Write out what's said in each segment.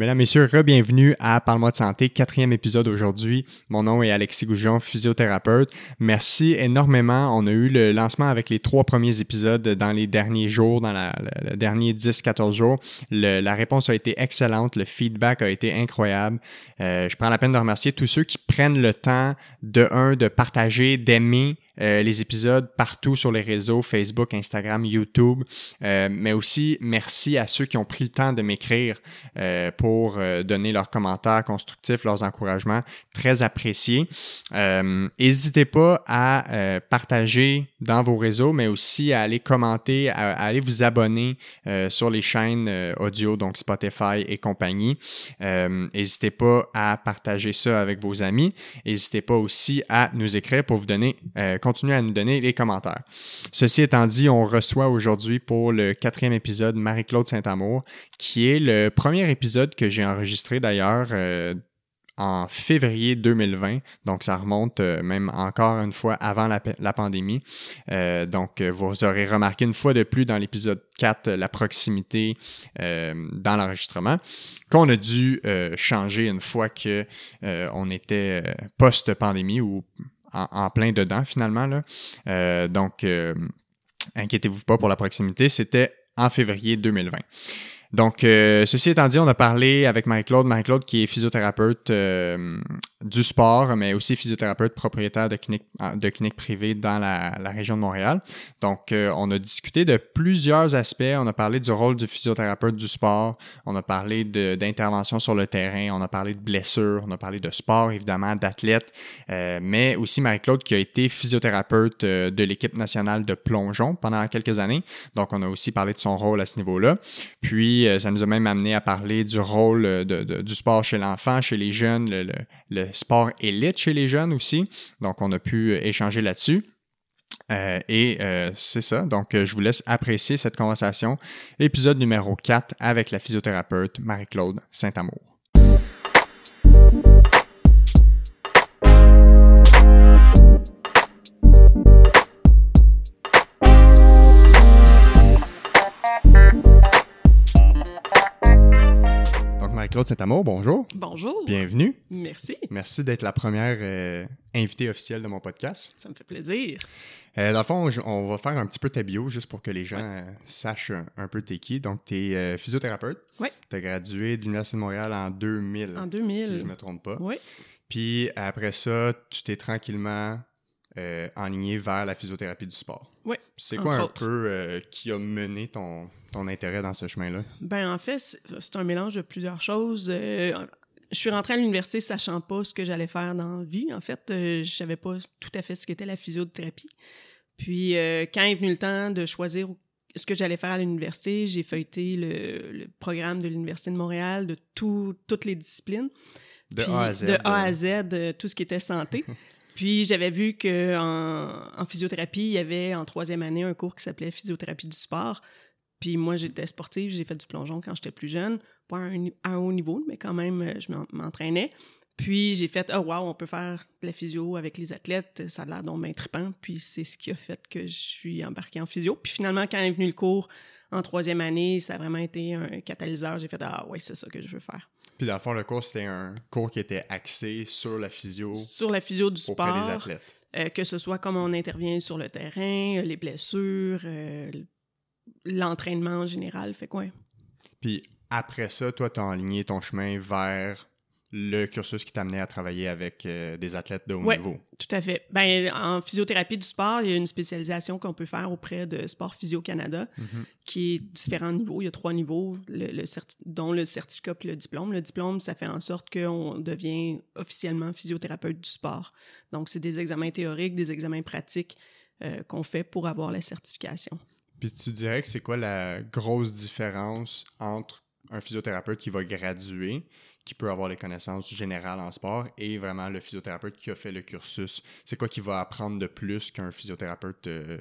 Mesdames, Messieurs, re-bienvenue à Parle-moi de santé, quatrième épisode aujourd'hui. Mon nom est Alexis Goujon, physiothérapeute. Merci énormément. On a eu le lancement avec les trois premiers épisodes dans les derniers jours, dans la, le, dernier 10-14 jours. la réponse a été excellente, le feedback a été incroyable. Euh, je prends la peine de remercier tous ceux qui prennent le temps de, un, de partager, d'aimer euh, les épisodes partout sur les réseaux, Facebook, Instagram, YouTube, euh, mais aussi merci à ceux qui ont pris le temps de m'écrire euh, pour donner leurs commentaires constructifs, leurs encouragements, très appréciés. N'hésitez pas à partager dans vos réseaux, mais aussi à aller commenter, à, aller vous abonner sur les chaînes audio, donc Spotify et compagnie. N'hésitez pas à partager ça avec vos amis. N'hésitez pas aussi à nous écrire pour vous donner continuez à nous donner les commentaires. Ceci étant dit, on reçoit aujourd'hui pour le quatrième épisode Marie-Claude Saint-Amour, qui est le premier épisode que j'ai enregistré d'ailleurs euh, en février 2020. Donc, ça remonte euh, même encore une fois avant la, pandémie. Euh, donc, vous aurez remarqué une fois de plus dans l'épisode 4 la proximité dans l'enregistrement qu'on a dû changer une fois que on était post-pandémie ou en, plein dedans finalement. Là. Euh, donc, euh, inquiétez-vous pas pour la proximité, c'était en février 2020. Donc, euh, ceci étant dit, on a parlé avec Marie-Claude. Marie-Claude qui est physiothérapeute du sport, mais aussi physiothérapeute propriétaire de clinique, de clinique privée dans la, région de Montréal. Donc, euh, on a discuté de plusieurs aspects. On a parlé du rôle du physiothérapeute du sport. On a parlé d'intervention sur le terrain. On a parlé de blessures. On a parlé de sport, évidemment, d'athlètes. mais aussi Marie-Claude qui a été physiothérapeute de l'équipe nationale de plongeon pendant quelques années. Donc, on a aussi parlé de son rôle à ce niveau-là. Puis, euh, ça nous a même amené à parler du rôle euh, du sport chez l'enfant, chez les jeunes, sport élite chez les jeunes aussi. Donc, on a pu euh, échanger là-dessus. et c'est ça. Donc, je vous laisse apprécier cette conversation. Épisode numéro 4 avec la physiothérapeute Marie-Claude Saint-Amour. Claude Saint-Amour, bonjour. Bonjour. Bienvenue. Merci. Merci d'être la première euh, invitée officielle de mon podcast. Ça me fait plaisir. Euh, dans le fond, on va faire un petit peu ta bio juste pour que les gens euh, sachent un, peu t'es qui. Donc, tu es physiothérapeute. Oui. Tu as gradué de l'Université de Montréal en 2000. En 2000. Si je ne me trompe pas. Oui. Puis après ça, tu t'es tranquillement euh, enligné vers la physiothérapie du sport. Oui. C'est quoi un peu euh, qui a mené ton, ton intérêt dans ce chemin-là? Ben en fait, c'est un mélange de plusieurs choses. Euh, je suis rentrée à l'université sachant pas ce que j'allais faire dans la vie. En fait, je savais pas tout à fait ce qu'était la physiothérapie. Puis quand est venu le temps de choisir ce que j'allais faire à l'université, j'ai feuilleté le, programme de l'Université de Montréal de toutes les disciplines. De A à Z. De A à Z, tout ce qui était santé. Puis j'avais vu qu'en en physiothérapie, il y avait en troisième année un cours qui s'appelait physiothérapie du sport. Puis moi, j'étais sportive, j'ai fait du plongeon quand j'étais plus jeune, pas à un, haut niveau, mais quand même, euh, je m'entraînais. Puis j'ai fait, oh wow, on peut faire de la physio avec les athlètes, ça a l'air donc bien trippant. Puis c'est ce qui a fait que je suis embarquée en physio. Puis finalement, quand est venu le cours en troisième année, ça a vraiment été un catalyseur. J'ai fait, ah ouais, c'est ça que je veux faire. Puis dans le fond, le cours, c'était un cours qui était axé sur la physio. Sur la physio du sport. des athlètes. Euh, que ce soit comment on intervient sur le terrain, les blessures, euh, l'entraînement en général. Fait quoi? Puis après ça, toi, tu as enligné ton chemin vers le cursus qui t'amenait à travailler avec euh, des athlètes de haut ouais, niveau. Tout à fait. Ben, en physiothérapie du sport, il y a une spécialisation qu'on peut faire auprès de Sport Physio Canada, mhm. qui est différents niveaux. Il y a trois niveaux, le, dont le certificat et le diplôme. Le diplôme, ça fait en sorte qu'on devient officiellement physiothérapeute du sport. Donc, c'est des examens théoriques, des examens pratiques euh, qu'on fait pour avoir la certification. Puis tu dirais que c'est quoi la grosse différence entre un physiothérapeute qui va graduer qui peut avoir les connaissances générales en sport et vraiment le physiothérapeute qui a fait le cursus. C'est quoi qui va apprendre de plus qu'un physiothérapeute euh,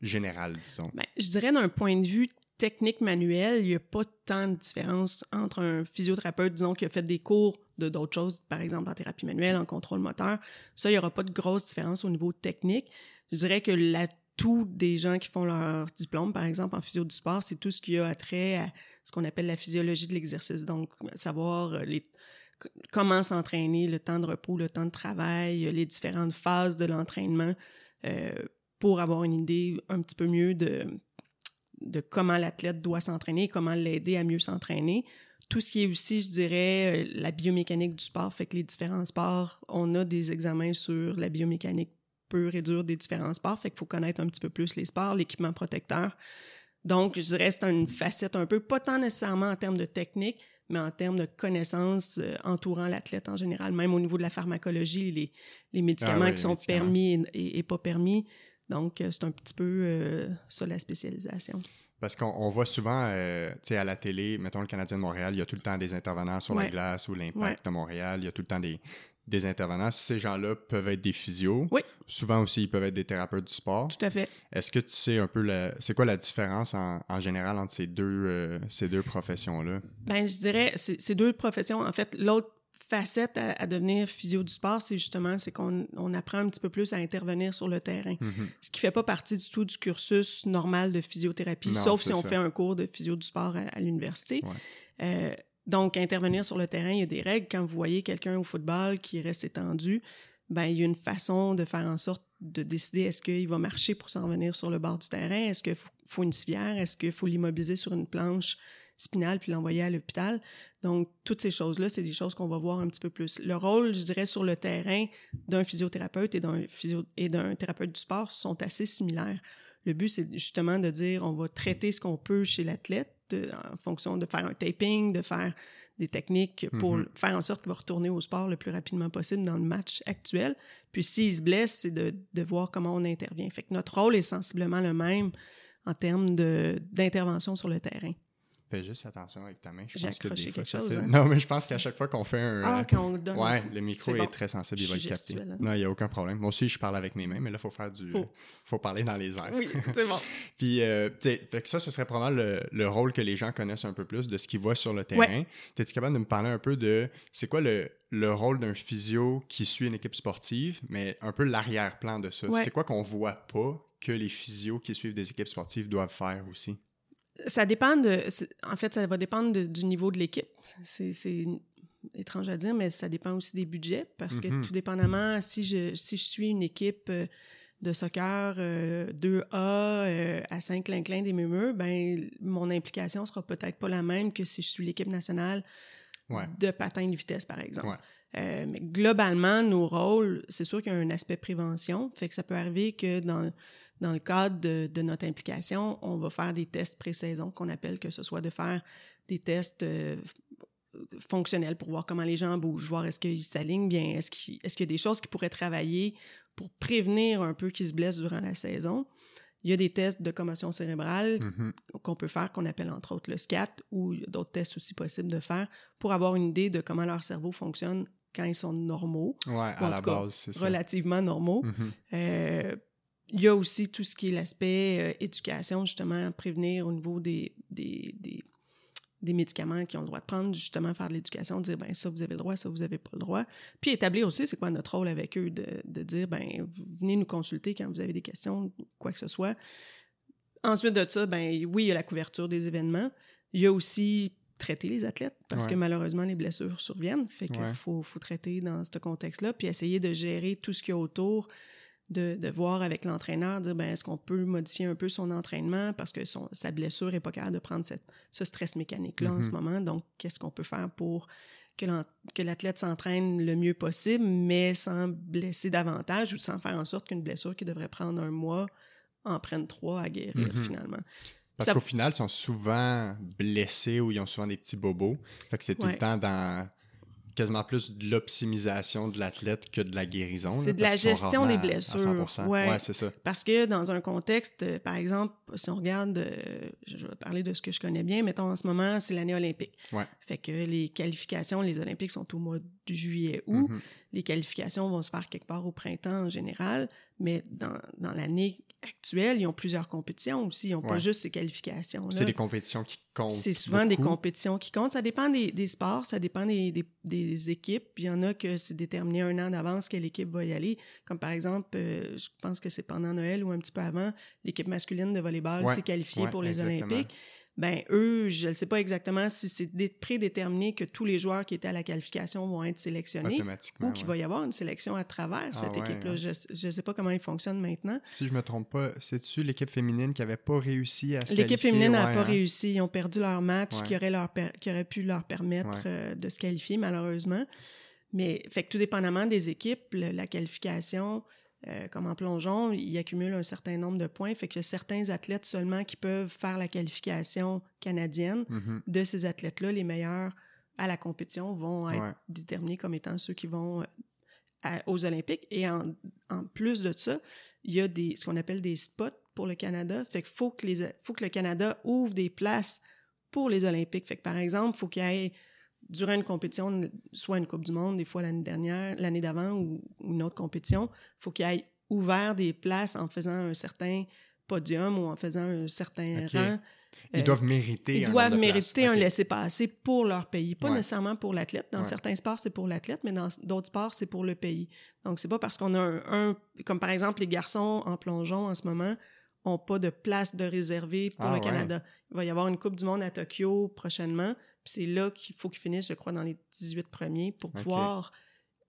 général, disons? Bien, je dirais d'un point de vue technique manuel, il n'y a pas tant de différence entre un physiothérapeute, disons, qui a fait des cours de d'autres choses, par exemple en thérapie manuelle, en contrôle moteur. Ça, il n'y aura pas de grosse différence au niveau technique. Je dirais que la tous des gens qui font leur diplôme, par exemple, en physio du sport, c'est tout ce qui a trait à ce qu'on appelle la physiologie de l'exercice. Donc, savoir euh, comment s'entraîner, le temps de repos, le temps de travail, les différentes phases de l'entraînement euh, pour avoir une idée un petit peu mieux de, de comment l'athlète doit s'entraîner, comment l'aider à mieux s'entraîner. Tout ce qui est aussi, je dirais, euh, la biomécanique du sport, fait que les différents sports, on a des examens sur la biomécanique et dure des différents sports, fait qu'il faut connaître un petit peu plus les sports, l'équipement protecteur. Donc, je dirais c'est une facette un peu, pas tant nécessairement en termes de technique, mais en termes de connaissances euh, entourant l'athlète en général, même au niveau de la pharmacologie, les, les médicaments Ah oui, qui les sont médicaments. permis et, et pas permis. Donc, euh, c'est un petit peu euh, ça la spécialisation. Parce qu'on on voit souvent, euh, tu sais, à la télé, mettons le Canadien de Montréal, il y a tout le temps des intervenants sur la glace ou l'impact Ouais. de Montréal, il y a tout le temps des, des intervenants. Ces gens-là peuvent être des physios. Oui. Souvent aussi, ils peuvent être des thérapeutes du sport. Tout à fait. Est-ce que tu sais un peu, la- c'est quoi la différence en, en général entre ces deux, euh, ces deux professions-là? Ben, je dirais, c'est deux professions. En fait, l'autre facette à, à devenir physio du sport, c'est justement, c'est qu'on on apprend un petit peu plus à intervenir sur le terrain. Mhm. Ce qui fait pas partie du tout du cursus normal de physiothérapie, Non, sauf si on ça. fait un cours de physio du sport à, à l'université. Ouais. Euh, donc, intervenir sur le terrain, il y a des règles. Quand vous voyez quelqu'un au football qui reste étendu, ben, il y a une façon de faire en sorte de décider est-ce qu'il va marcher pour s'en venir sur le bord du terrain, est-ce qu'il faut, une civière, est-ce qu'il faut l'immobiliser sur une planche spinale puis l'envoyer à l'hôpital? Donc, toutes ces choses-là, c'est des choses qu'on va voir un petit peu plus. Le rôle, je dirais, sur le terrain d'un physiothérapeute et d'un et d'un thérapeute du sport sont assez similaires. Le but, c'est justement de dire on va traiter ce qu'on peut chez l'athlète de- en fonction de faire un taping, de faire des techniques pour Mhm. faire en sorte qu'il va retourner au sport le plus rapidement possible dans le match actuel. Puis s'il se blesse, c'est de, de voir comment on intervient. Fait que notre rôle est sensiblement le même en termes d'intervention sur le terrain. Fais juste attention avec ta main. Je J'ai pense que des fois, quelque chose, fait- hein? Non, mais je pense qu'à chaque fois qu'on fait un... Ah, quand on le donne. Ouais, le micro est, bon. très sensible, il va le capter. hein. Non, il n'y a aucun problème. Moi aussi, je parle avec mes mains, mais là, il faut faire du. Faut. faut parler dans les airs. Oui, c'est bon. Puis, euh, tu sais, fait que ça, ce serait probablement le, le rôle que les gens connaissent un peu plus de ce qu'ils voient sur le terrain. Es-tu capable de me parler un peu de c'est quoi le, le rôle d'un physio qui suit une équipe sportive, mais un peu l'arrière-plan de ça? Ouais. C'est quoi qu'on voit pas que les physios qui suivent des équipes sportives doivent faire aussi? Ça dépend de. En fait, ça va dépendre de- du niveau de l'équipe. C'est étrange à dire, mais ça dépend aussi des budgets parce Mhm. que tout dépendamment, si je, si je suis une équipe euh, de soccer euh, 2A euh, à Saint-Clinclin des Mémeux, ben mon implication sera peut-être pas la même que si je suis l'équipe nationale Ouais. de patin de vitesse, par exemple. Ouais. Euh, mais globalement, nos rôles, c'est sûr qu'il y a un aspect prévention. Fait que ça peut arriver que dans, dans le cadre de, de notre implication, on va faire des tests pré-saison qu'on appelle que ce soit de faire des tests euh, fonctionnels pour voir comment les gens bougent, voir est-ce qu'ils s'alignent bien, est-ce qu'il est-ce qu'il y a des choses qui pourraient travailler pour prévenir un peu qu'ils se blessent durant la saison. Il y a des tests de commotion cérébrale Mhm. qu'on peut faire, qu'on appelle entre autres le SCAT, ou il y a d'autres tests aussi possibles de faire pour avoir une idée de comment leur cerveau fonctionne quand ils sont normaux, Ouais, Ou à la cas, base, c'est ça. relativement normaux. Mhm. Euh, il y a aussi tout ce qui est l'aspect euh, éducation, justement, prévenir au niveau des, des, des, des médicaments qui ont le droit de prendre, justement, faire de l'éducation, dire, ben ça, vous avez le droit, ça, vous n'avez pas le droit. Puis établir aussi, c'est quoi notre rôle avec eux, de, de dire, ben venez nous consulter quand vous avez des questions, quoi que ce soit. Ensuite de ça, ben oui, il y a la couverture des événements. Il y a aussi traiter les athlètes parce Ouais. que malheureusement les blessures surviennent. Fait qu'il Ouais. faut, faut traiter dans ce contexte-là, puis essayer de gérer tout ce qu'il y a autour, de, de voir avec l'entraîneur, dire ben, est-ce qu'on peut modifier un peu son entraînement parce que son, sa blessure est pas capable de prendre cette, ce stress mécanique-là en Mhm. ce moment? Donc, qu'est-ce qu'on peut faire pour que l'athlète s'entraîne le mieux possible, mais sans blesser davantage ou sans faire en sorte qu'une blessure qui devrait prendre un mois en prenne trois à guérir Mhm. finalement? Parce Ça- qu'au final, ils sont souvent blessés ou ils ont souvent des petits bobos. Fait que c'est tout Ouais. le temps dans quasiment plus de l'optimisation de l'athlète que de la guérison. C'est de la gestion des blessures. 100%. Ouais. Ouais, c'est ça. Parce que dans un contexte, euh, par exemple, si on regarde, euh, je vais parler de ce que je connais bien, mettons en ce moment, c'est l'année olympique. Ouais. Fait que les qualifications, les Olympiques sont au mois de juillet-août. Mhm. Les qualifications vont se faire quelque part au printemps en général, mais dans, dans l'année actuelle, ils ont plusieurs compétitions aussi. Ils n'ont pas juste ces qualifications-là. C'est des compétitions qui comptent. C'est souvent des compétitions qui comptent. Ça dépend des, des sports, ça dépend des, des- des équipes. Il y en a que c'est déterminé un an d'avance quelle équipe va y aller. Comme par exemple, euh, je pense que c'est pendant Noël ou un petit peu avant, l'équipe masculine de volleyball Ouais, s'est qualifiée ouais, pour les exactement. Olympiques. Ben eux, je ne sais pas exactement si c'est dé- prédéterminé que tous les joueurs qui étaient à la qualification vont être sélectionnés ou qu'il ouais. va y avoir une sélection à travers cette Ah ouais, équipe-là. hein. Je ne sais pas comment il fonctionne maintenant. Si je me trompe pas, c'est-tu l'équipe féminine qui avait pas réussi à se L'équipe qualifier? féminine n'a pas hein? réussi. Ils ont perdu leur match qui, aurait leur qui aurait pu leur permettre euh, de se qualifier, malheureusement. Mais fait que tout dépendamment des équipes, le- la qualification, euh, comme en plongeon, ils accumulent un certain nombre de points. Fait que certains athlètes seulement qui peuvent faire la qualification canadienne. Mhm. De ces athlètes-là, les meilleurs à la compétition vont être Ouais. déterminés comme étant ceux qui vont euh, à- aux Olympiques. Et en, en plus de ça, il y a des, ce qu'on appelle des spots pour le Canada. Fait qu'il faut que, les, faut que le Canada ouvre des places pour les Olympiques. Fait que, par exemple, il faut qu'il y ait, durant une compétition, soit une Coupe du Monde, des fois l'année dernière, l'année d'avant ou, ou une autre compétition, il faut qu'il ait ouvert des places en faisant un certain podium ou en faisant un certain rang. Ils Euh, doivent mériter ils un doivent mériter un Ok. laissez-passer pour leur pays, pas Ouais. nécessairement pour l'athlète. Dans Ouais. certains sports, c'est pour l'athlète, mais dans d'autres sports, c'est pour le pays. Donc, c'est pas parce qu'on a un, un- Comme par exemple, les garçons en plongeon en ce moment ont pas de place de réservée pour Ah, le ouais. Canada. Il va y avoir une Coupe du Monde à Tokyo prochainement, c'est là qu'il faut qu'ils finissent, je crois, dans les 18 premiers pour pouvoir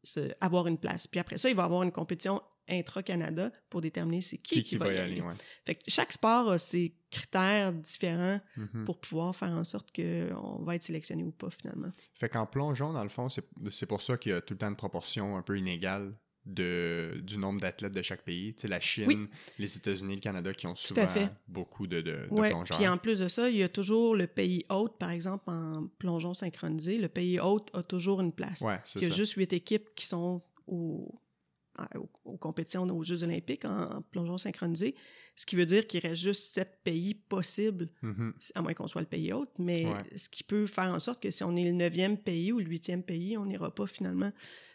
se- avoir une place. Puis après ça, il va y avoir une compétition intra-Canada pour déterminer c'est qui, Qui, qui va y aller, ouais. Fait que chaque sport a ses critères différents Mhm. pour pouvoir faire en sorte qu'on va être sélectionné ou pas finalement. Fait qu'en plongeon, dans le fond, c'est c'est pour ça qu'il y a tout le temps une proportion un peu inégale de, du nombre d'athlètes de chaque pays. Tu sais, la Chine, Oui. les États-Unis, le Canada qui ont souvent beaucoup de, de, de Ouais. plongeurs. Puis en plus de ça, il y a toujours le pays hôte, par exemple en plongeon synchronisé. Le pays hôte a toujours une place. Ouais, c'est il y a ça. juste huit équipes qui sont au- aux, aux compétitions aux Jeux olympiques en, en plongeon synchronisé, ce qui veut dire qu'il reste juste sept pays possibles, Mhm. à moins qu'on soit le pays hôte, mais Ouais. ce qui peut faire en sorte que si on est le neuvième pays ou le huitième pays, on n'ira pas finalement,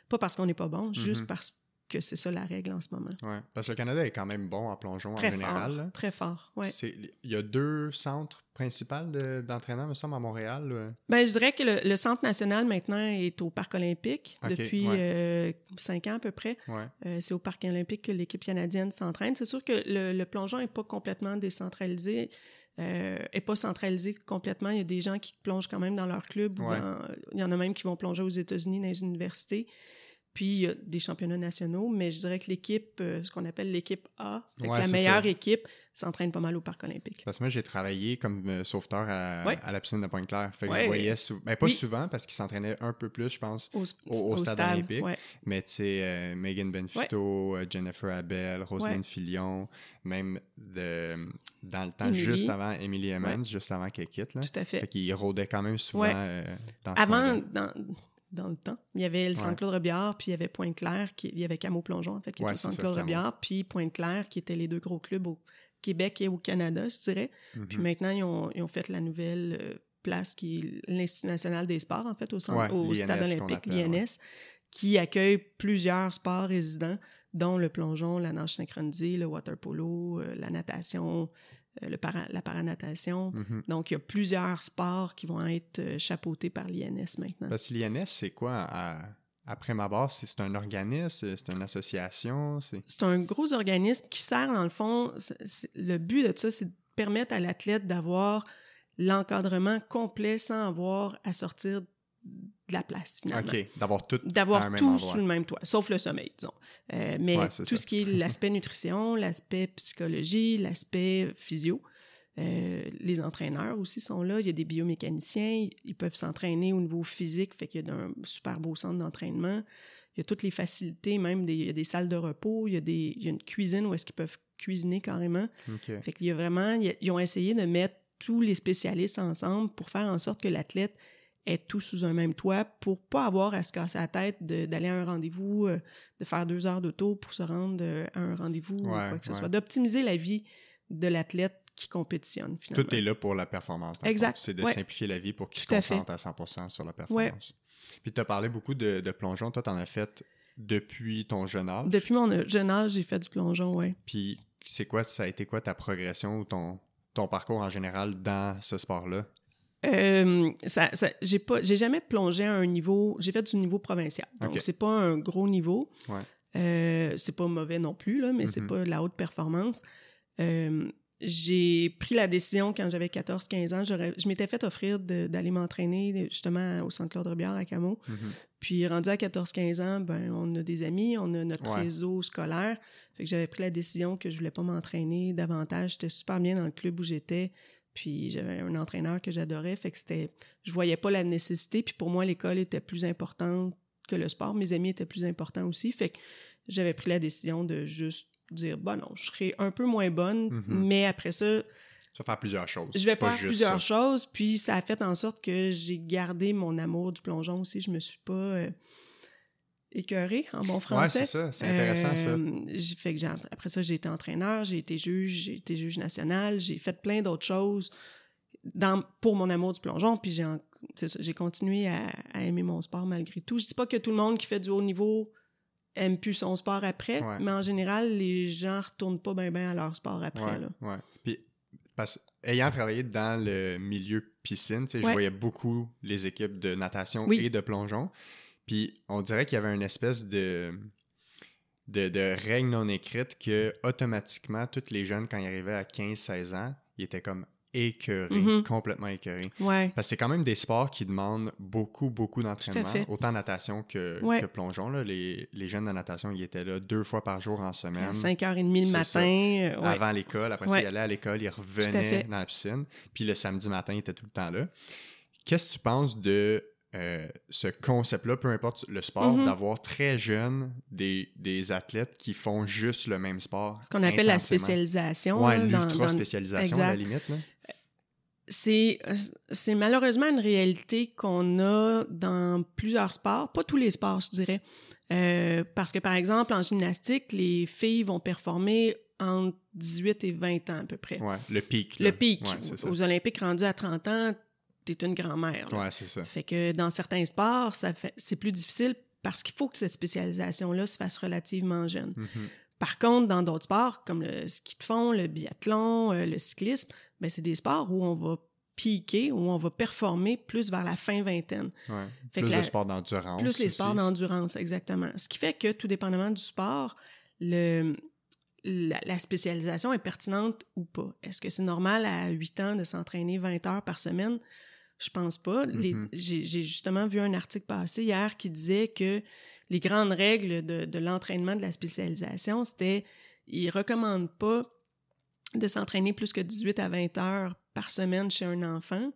pas parce qu'on n'est pas bon, juste Mhm. parce que c'est ça la règle en ce moment. Ouais. Parce que le Canada est quand même bon en plongeon Très en général. fort, là. très fort. C'est- Il y a deux centres principaux de- d'entraînement, me semble, à Montréal. là. Ben, je dirais que le, le Centre national maintenant est au Parc olympique depuis ouais. euh, cinq ans à peu près. Ouais. Euh, c'est au Parc olympique que l'équipe canadienne s'entraîne. C'est sûr que le, le plongeon n'est pas complètement décentralisé, euh, est pas centralisé complètement. Il y a des gens qui plongent quand même dans leur club. ou Ouais. dans- il y en a même qui vont plonger aux États-Unis dans les universités. Puis il y a des championnats nationaux, mais je dirais que l'équipe, euh, ce qu'on appelle l'équipe A, Ouais, la meilleure ça. équipe, s'entraîne pas mal au Parc olympique. Parce que moi, j'ai travaillé comme euh, sauveteur à, Ouais. à la piscine de Pointe-Claire. Fait que Ouais. je voyais sou- ben, pas Oui. souvent parce qu'ils s'entraînaient un peu plus, je pense. Au, Au- au stade olympique. Mais tu sais, euh, Megan Benfito, Jennifer Abel, Roselyne. Filion, même de, dans le temps juste avant Emily Emmons, juste avant qu'elle quitte. Là. Tout à fait. Fait qu'ils rôdaient quand même souvent dans ce Avant, dans, dans le temps, il y avait le Ouais. Centre-Claude Robillard, puis il y avait Pointe-Claire, qui, il y avait Camo Plongeon, en fait, qui Ouais, était au ça, Centre-Claude Camo. Robillard, puis Pointe-Claire, qui étaient les deux gros clubs au Québec et au Canada, je dirais. Mhm. Puis maintenant, ils ont, ils ont fait la nouvelle euh, place qui est l'Institut national des sports, en fait, au, centre, Ouais, au Stade olympique, l'INS, qui accueille plusieurs sports résidents, dont le plongeon, la nage synchronisée, le water polo, euh, la natation, le para- la paranatation. Mhm. Donc, il y a plusieurs sports qui vont être euh, chapeautés par l'INS maintenant. Parce que l'INS, c'est quoi? À- après ma base? C'est un organisme, c'est une association? c'est un gros organisme qui sert, dans le fond, le but de ça, c'est de permettre à l'athlète d'avoir l'encadrement complet sans avoir à sortir de la place, finalement. OK, d'avoir tout D'avoir tout sous le même toit, sauf le sommeil, disons. Euh, mais Ouais, tout ça. ce qui est l'aspect nutrition, l'aspect psychologie, l'aspect physio, euh, les entraîneurs aussi sont là. Il y a des biomécaniciens, ils peuvent s'entraîner au niveau physique, fait qu'il y a un super beau centre d'entraînement. Il y a toutes les facilités, même des, il y a des salles de repos, il y a, des, il y a une cuisine où est-ce qu'ils peuvent cuisiner carrément. Fait qu'il y a vraiment, il y a- ils ont essayé de mettre tous les spécialistes ensemble pour faire en sorte que l'athlète ait tout sous un même toit pour pas avoir à se casser la tête d'aller à un rendez-vous, euh, de faire deux heures d'auto pour se rendre euh, à un rendez-vous ou quoi que ce ouais. soit, d'optimiser la vie de l'athlète qui compétitionne finalement. Tout est là pour la performance. Exact. C'est de ouais. simplifier la vie pour qu'il se à concentre à 100% sur la performance. Puis tu as parlé beaucoup de, de plongeon. Toi, tu en as fait depuis ton jeune âge? Depuis mon jeune âge, j'ai fait du plongeon, ouais. Puis c'est quoi, ça a été quoi ta progression ou ton, ton parcours en général dans ce sport-là? Euh, ça, ça j'ai pas, j'ai jamais plongé à un niveau. J'ai fait du niveau provincial, donc Ok. c'est pas un gros niveau. Ouais. Euh, c'est pas mauvais non plus là, mais c'est Mhm. pas de la haute performance. Euh, j'ai pris la décision quand j'avais 14-15 ans. j'aurais- Je m'étais fait offrir d'aller m'entraîner justement au centre Claude Robillard à Camo. Mhm. Puis rendu à 14-15 ans, ben on a des amis, on a notre Ouais. réseau scolaire. Fait que j'avais pris la décision que je voulais pas m'entraîner davantage. J'étais super bien dans le club où j'étais. Puis j'avais un entraîneur que j'adorais. Fait que c'était. Je voyais pas la nécessité. Puis pour moi, l'école était plus importante que le sport. Mes amis étaient plus importants aussi. Fait que j'avais pris la décision de juste dire bon non, je serai un peu moins bonne, Mhm. mais après ça, Tu vas faire plusieurs choses. je vais pas faire plusieurs ça. choses, puis ça a fait en sorte que j'ai gardé mon amour du plongeon aussi. Je me suis pas euh, écœurée en bon Ouais, français. c'est ça. C'est intéressant, ça. Euh, fait que j'ai- après ça, j'ai été entraîneur, j'ai été juge, j'ai été juge national, j'ai fait plein d'autres choses dans, pour mon amour du plongeon, puis j'ai en- c'est ça, j'ai continué à, à aimer mon sport malgré tout. Je dis pas que tout le monde qui fait du haut niveau aime plus son sport après, Ouais. mais en général, les gens retournent pas bien ben à leur sport après. Ouais, là. ouais. Puis, parce, ayant travaillé dans le milieu piscine, je voyais beaucoup les équipes de natation Oui. et de plongeon. Puis, on dirait qu'il y avait une espèce de, de, de règle non écrite que, automatiquement, tous les jeunes, quand ils arrivaient à 15-16 ans, ils étaient comme écœurés, Mhm. complètement écœurés. Ouais. Parce que c'est quand même des sports qui demandent beaucoup, beaucoup d'entraînement. Autant natation que, Ouais. que plongeon. Là. Les, les jeunes de natation, ils étaient là deux fois par jour en semaine À 5h30 le matin. euh, ouais. avant l'école. Après ça, ils allaient à l'école, ils revenaient dans la piscine. Puis le samedi matin, ils étaient tout le temps là. Qu'est-ce que tu penses de euh, ce concept-là, peu importe le sport, Mhm. d'avoir très jeune des, des athlètes qui font juste le même sport? Ce qu'on appelle la spécialisation. Dans- dans- l'ultra-spécialisation, à la limite. Là. C'est, malheureusement une réalité qu'on a dans plusieurs sports, pas tous les sports, je dirais. Euh, parce que, par exemple, en gymnastique, les filles vont performer entre 18 et 20 ans à peu près. Ouais, le pic. là. Le pic. Ouais. Aux Olympiques rendus à 30 ans, t'es une grand-mère. Ouais, c'est ça. Fait que dans certains sports, ça fait, c'est plus difficile parce qu'il faut que cette spécialisation-là se fasse relativement jeune. Mhm. Par contre, dans d'autres sports, comme le ski de fond, le biathlon, euh, le cyclisme, ben, c'est des sports où on va piquer, où on va performer plus vers la fin vingtaine. Ouais. Fait Plus que de la- sport d'endurance. Plus les aussi. sports d'endurance, exactement. Ce qui fait que, tout dépendamment du sport, le, la, la spécialisation est pertinente ou pas. Est-ce que c'est normal à 8 ans de s'entraîner 20 heures par semaine? Je pense pas. Mhm. J'ai justement vu un article passer hier qui disait que les grandes règles de, de l'entraînement de la spécialisation, c'était ils recommandent pas de s'entraîner plus que 18 à 20 heures par semaine chez un enfant.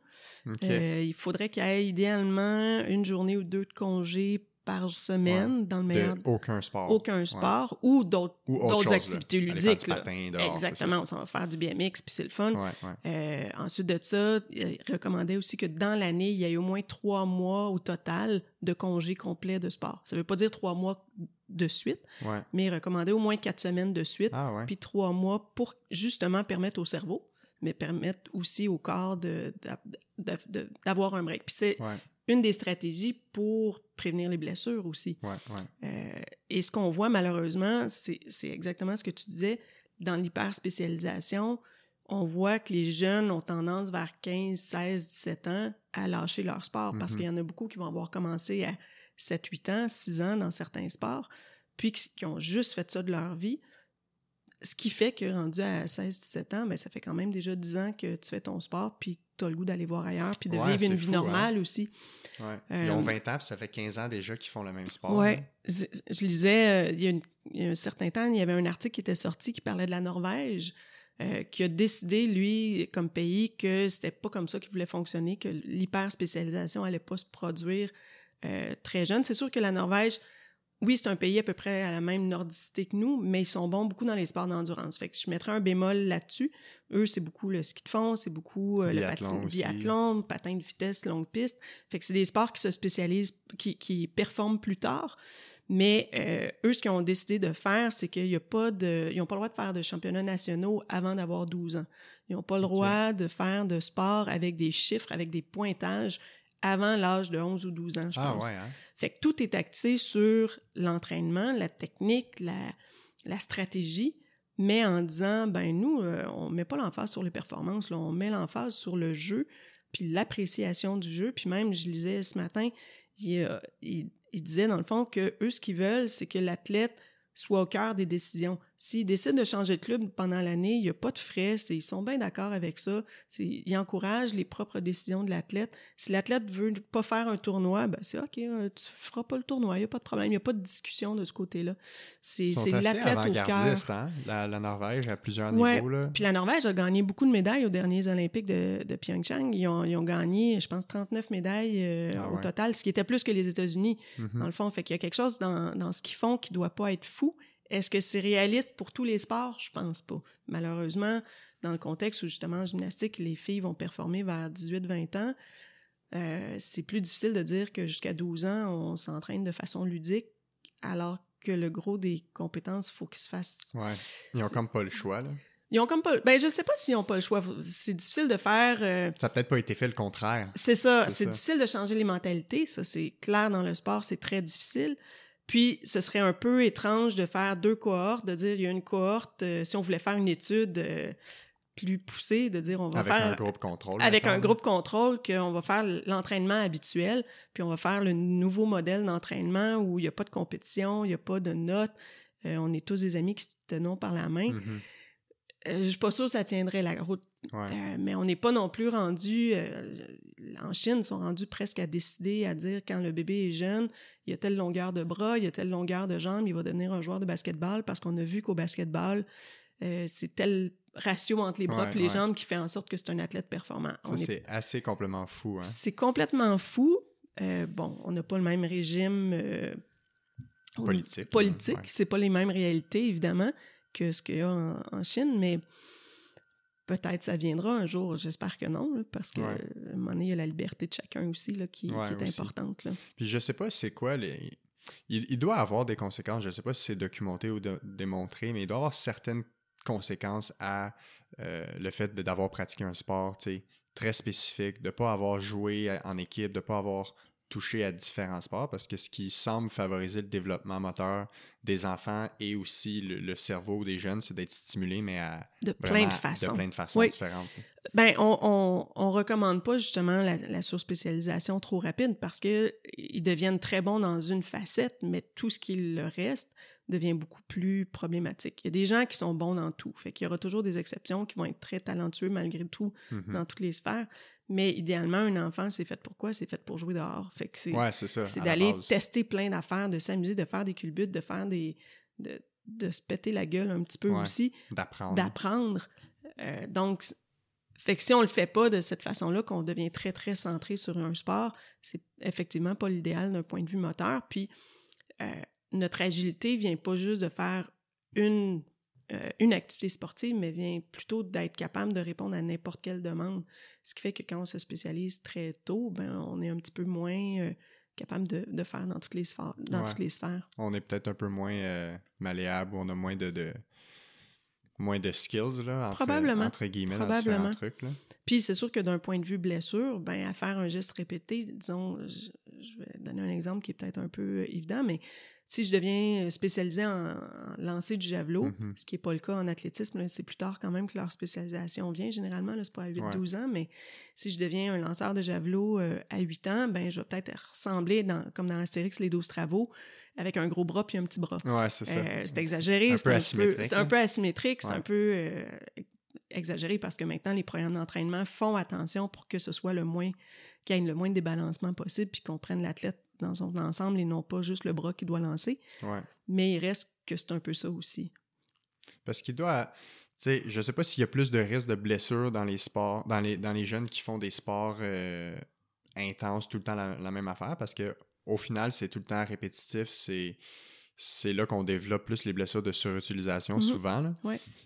Euh, il faudrait qu'il y ait idéalement une journée ou deux de congé par semaine, dans le meilleur de aucun sport. aucun sport ou d'autres d'autres là. activités ludiques. du là. patin dehors, Exactement, on s'en va faire du BMX, puis c'est le fun. Ouais. Euh, ensuite de ça, il recommandait aussi que dans l'année, il y ait au moins trois mois au total de congés complets de sport. Ça veut pas dire trois mois de suite, mais il recommandait au moins quatre semaines de suite, Ah puis trois mois pour justement permettre au cerveau, mais permettre aussi au corps de- d'a- de- d'avoir un break. Puis c'est une des stratégies pour prévenir les blessures aussi. ouais, ouais. Euh, et ce qu'on voit malheureusement, c'est exactement ce que tu disais, dans l'hyperspécialisation, on voit que les jeunes ont tendance vers 15, 16, 17 ans à lâcher leur sport parce Mhm. qu'il y en a beaucoup qui vont avoir commencé à 7, 8 ans, 6 ans dans certains sports, puis qui ont juste fait ça de leur vie. Ce qui fait que rendu à 16, 17 ans, ben, ça fait quand même déjà 10 ans que tu fais ton sport, puis tu as le goût d'aller voir ailleurs, puis de Ouais, vivre une vie fou, hein. normale aussi. Ouais. Euh, Ils ont 20 ans, puis ça fait 15 ans déjà qu'ils font le même sport. Là. Z- Je lisais, euh, il, y a une- il y a un certain temps, il y avait un article qui était sorti qui parlait de la Norvège, euh, qui a décidé, lui, comme pays, que c'était pas comme ça qu'il voulait fonctionner, que l'hyperspécialisation allait pas se produire euh, très jeune. C'est sûr que la Norvège, oui, c'est un pays à peu près à la même nordicité que nous, mais ils sont bons beaucoup dans les sports d'endurance. Fait que je mettrais un bémol là-dessus. Eux, c'est beaucoup le ski de fond, c'est beaucoup euh, le Biathlon patin, biathlon, patin de vitesse, longue piste. Fait que c'est des sports qui se spécialisent, qui, qui performent plus tard. Mais euh, eux, ce qu'ils ont décidé de faire, c'est qu'il y a pas de, ils n'ont pas le droit de faire de championnats nationaux avant d'avoir 12 ans. Ils n'ont pas le droit de faire de sport avec des chiffres, avec des pointages avant l'âge de 11 ou 12 ans, je Ah pense. ouais, hein? Fait que tout est axé sur l'entraînement, la technique, la, la stratégie, mais en disant, ben nous, euh, on met pas l'emphase sur les performances, là, on met l'emphase sur le jeu, puis l'appréciation du jeu. Puis même, je lisais ce matin, il, euh, il, il disait dans le fond que eux, ce qu'ils veulent, c'est que l'athlète soit au cœur des décisions. S'ils décident de changer de club pendant l'année, il n'y a pas de frais, ils sont bien d'accord avec ça. Ils encouragent les propres décisions de l'athlète. Si l'athlète veut pas faire un tournoi, ben c'est OK, euh, tu feras pas le tournoi, il n'y a pas de problème, il n'y a pas de discussion de ce côté-là. C'est l'athlète au cœur. Hein? La, la, Norvège à plusieurs niveaux. Là. Puis la Norvège a gagné beaucoup de médailles aux derniers Olympiques de, de Pyeongchang. Ils ont, ils ont, gagné, je pense, 39 médailles euh, ah au total, ce qui était plus que les États-Unis, mm-hmm. dans le fond. Fait qu'il y a quelque chose dans, dans ce qu'ils font qui doit pas être fou. Est-ce que c'est réaliste pour tous les sports? Je pense pas. Malheureusement, dans le contexte où justement en gymnastique, les filles vont performer vers 18-20 ans, euh, c'est plus difficile de dire que jusqu'à 12 ans, on s'entraîne de façon ludique, alors que le gros des compétences, il faut qu'ils se fassent. Ouais. Ils ont comme pas le choix, là. Ils ont comme pas. Ben, je sais pas s'ils ont pas le choix. C'est difficile de faire. Euh, ça n'a peut-être pas été fait le contraire. C'est ça. C'est difficile de changer les mentalités. Ça, c'est clair dans le sport, c'est très difficile. Puis, ce serait un peu étrange de faire deux cohortes, de dire il y a une cohorte, euh, si on voulait faire une étude euh, plus poussée, de dire on va avec faire. Avec un groupe contrôle. Avec un groupe contrôle, qu'on va faire l'entraînement habituel, puis on va faire le nouveau modèle d'entraînement où il n'y a pas de compétition, il n'y a pas de notes, euh, on est tous des amis qui se tenons par la main. Mm-hmm. Je suis pas sûre que ça tiendrait la route. mais on n'est pas non plus rendu. en Chine, ils sont rendus presque à décider, à dire quand le bébé est jeune, il y a telle longueur de bras, il y a telle longueur de jambes, il va devenir un joueur de basketball parce qu'on a vu qu'au basketball, euh, c'est tel ratio entre les bras et les jambes qui fait en sorte que c'est un athlète performant. Ça, c'est assez complètement fou. Hein? C'est complètement fou. Euh, bon, on n'a pas le même régime euh, politique. Politique. C'est pas les mêmes réalités, évidemment, que ce qu'il y a en Chine, mais Peut-être ça viendra un jour, j'espère que non, parce un moment donné, il y a la liberté de chacun aussi là, qui, est importante. Là. Puis je sais pas c'est quoi les. Il, doit avoir des conséquences, je sais pas si c'est documenté ou démontré, mais il doit avoir certaines conséquences à euh, le fait d'avoir pratiqué un sport très spécifique, de ne pas avoir joué en équipe, de ne pas avoir toucher à différents sports parce que ce qui semble favoriser le développement moteur des enfants et aussi le, cerveau des jeunes, c'est d'être stimulé, mais à de plein de façons, de plein de façons différentes. Ben, on, on, on, recommande pas justement la, la surspécialisation trop rapide parce que ils deviennent très bons dans une facette, mais tout ce qui leur reste devient beaucoup plus problématique. Il y a des gens qui sont bons dans tout, fait qu'il y aura toujours des exceptions qui vont être très talentueux malgré tout mm-hmm. dans toutes les sphères. Mais idéalement, un enfant, c'est fait pour quoi? C'est fait pour jouer dehors. Fait que c'est, c'est, d'aller tester plein d'affaires, de s'amuser, de faire des culbutes, de faire des. de, de se péter la gueule un petit peu aussi. D'apprendre. D'apprendre. Euh, donc, fait que si on le fait pas de cette façon-là, qu'on devient très, très centré sur un sport, c'est effectivement pas l'idéal d'un point de vue moteur. Puis, euh, notre agilité vient pas juste de faire une euh, une activité sportive, mais vient plutôt d'être capable de répondre à n'importe quelle demande. Ce qui fait que quand on se spécialise très tôt, ben, on est un petit peu moins euh, capable de, de, faire dans toutes les sphères. Dans toutes les sphères. On est peut-être un peu moins euh, malléable, on a moins de, de, moins de skills, là, entre, Probablement. entre guillemets, Probablement. dans trucs. Là. Puis c'est sûr que d'un point de vue blessure, ben, à faire un geste répété, disons, je, vais donner un exemple qui est peut-être un peu évident, mais si je deviens spécialisé en, lancer du javelot, mm-hmm. ce qui n'est pas le cas en athlétisme, c'est plus tard quand même que leur spécialisation vient. Généralement, c'est pas à 8-12 ans, mais si je deviens un lanceur de javelot euh, à 8 ans, ben je vais peut-être ressembler, dans, comme dans Astérix, les 12 travaux, avec un gros bras puis un petit bras. Ouais, c'est ça. Euh, c'est exagéré. C'est un, peu, un peu asymétrique, c'est un peu euh, exagéré parce que maintenant, les programmes d'entraînement font attention pour que ce soit le moins, qu'il y ait le moins de débalancement possible puis qu'on prenne l'athlète dans son ensemble et non pas juste le bras qui doit lancer. Mais il reste que c'est un peu ça aussi. Parce qu'il doit. Tu sais, je sais pas s'il y a plus de risques de blessures dans les sports, dans les, dans les jeunes qui font des sports euh, intenses tout le temps la, la, même affaire, parce que au final, c'est tout le temps répétitif, c'est c'est là qu'on développe plus les blessures de surutilisation mhm. souvent. Là.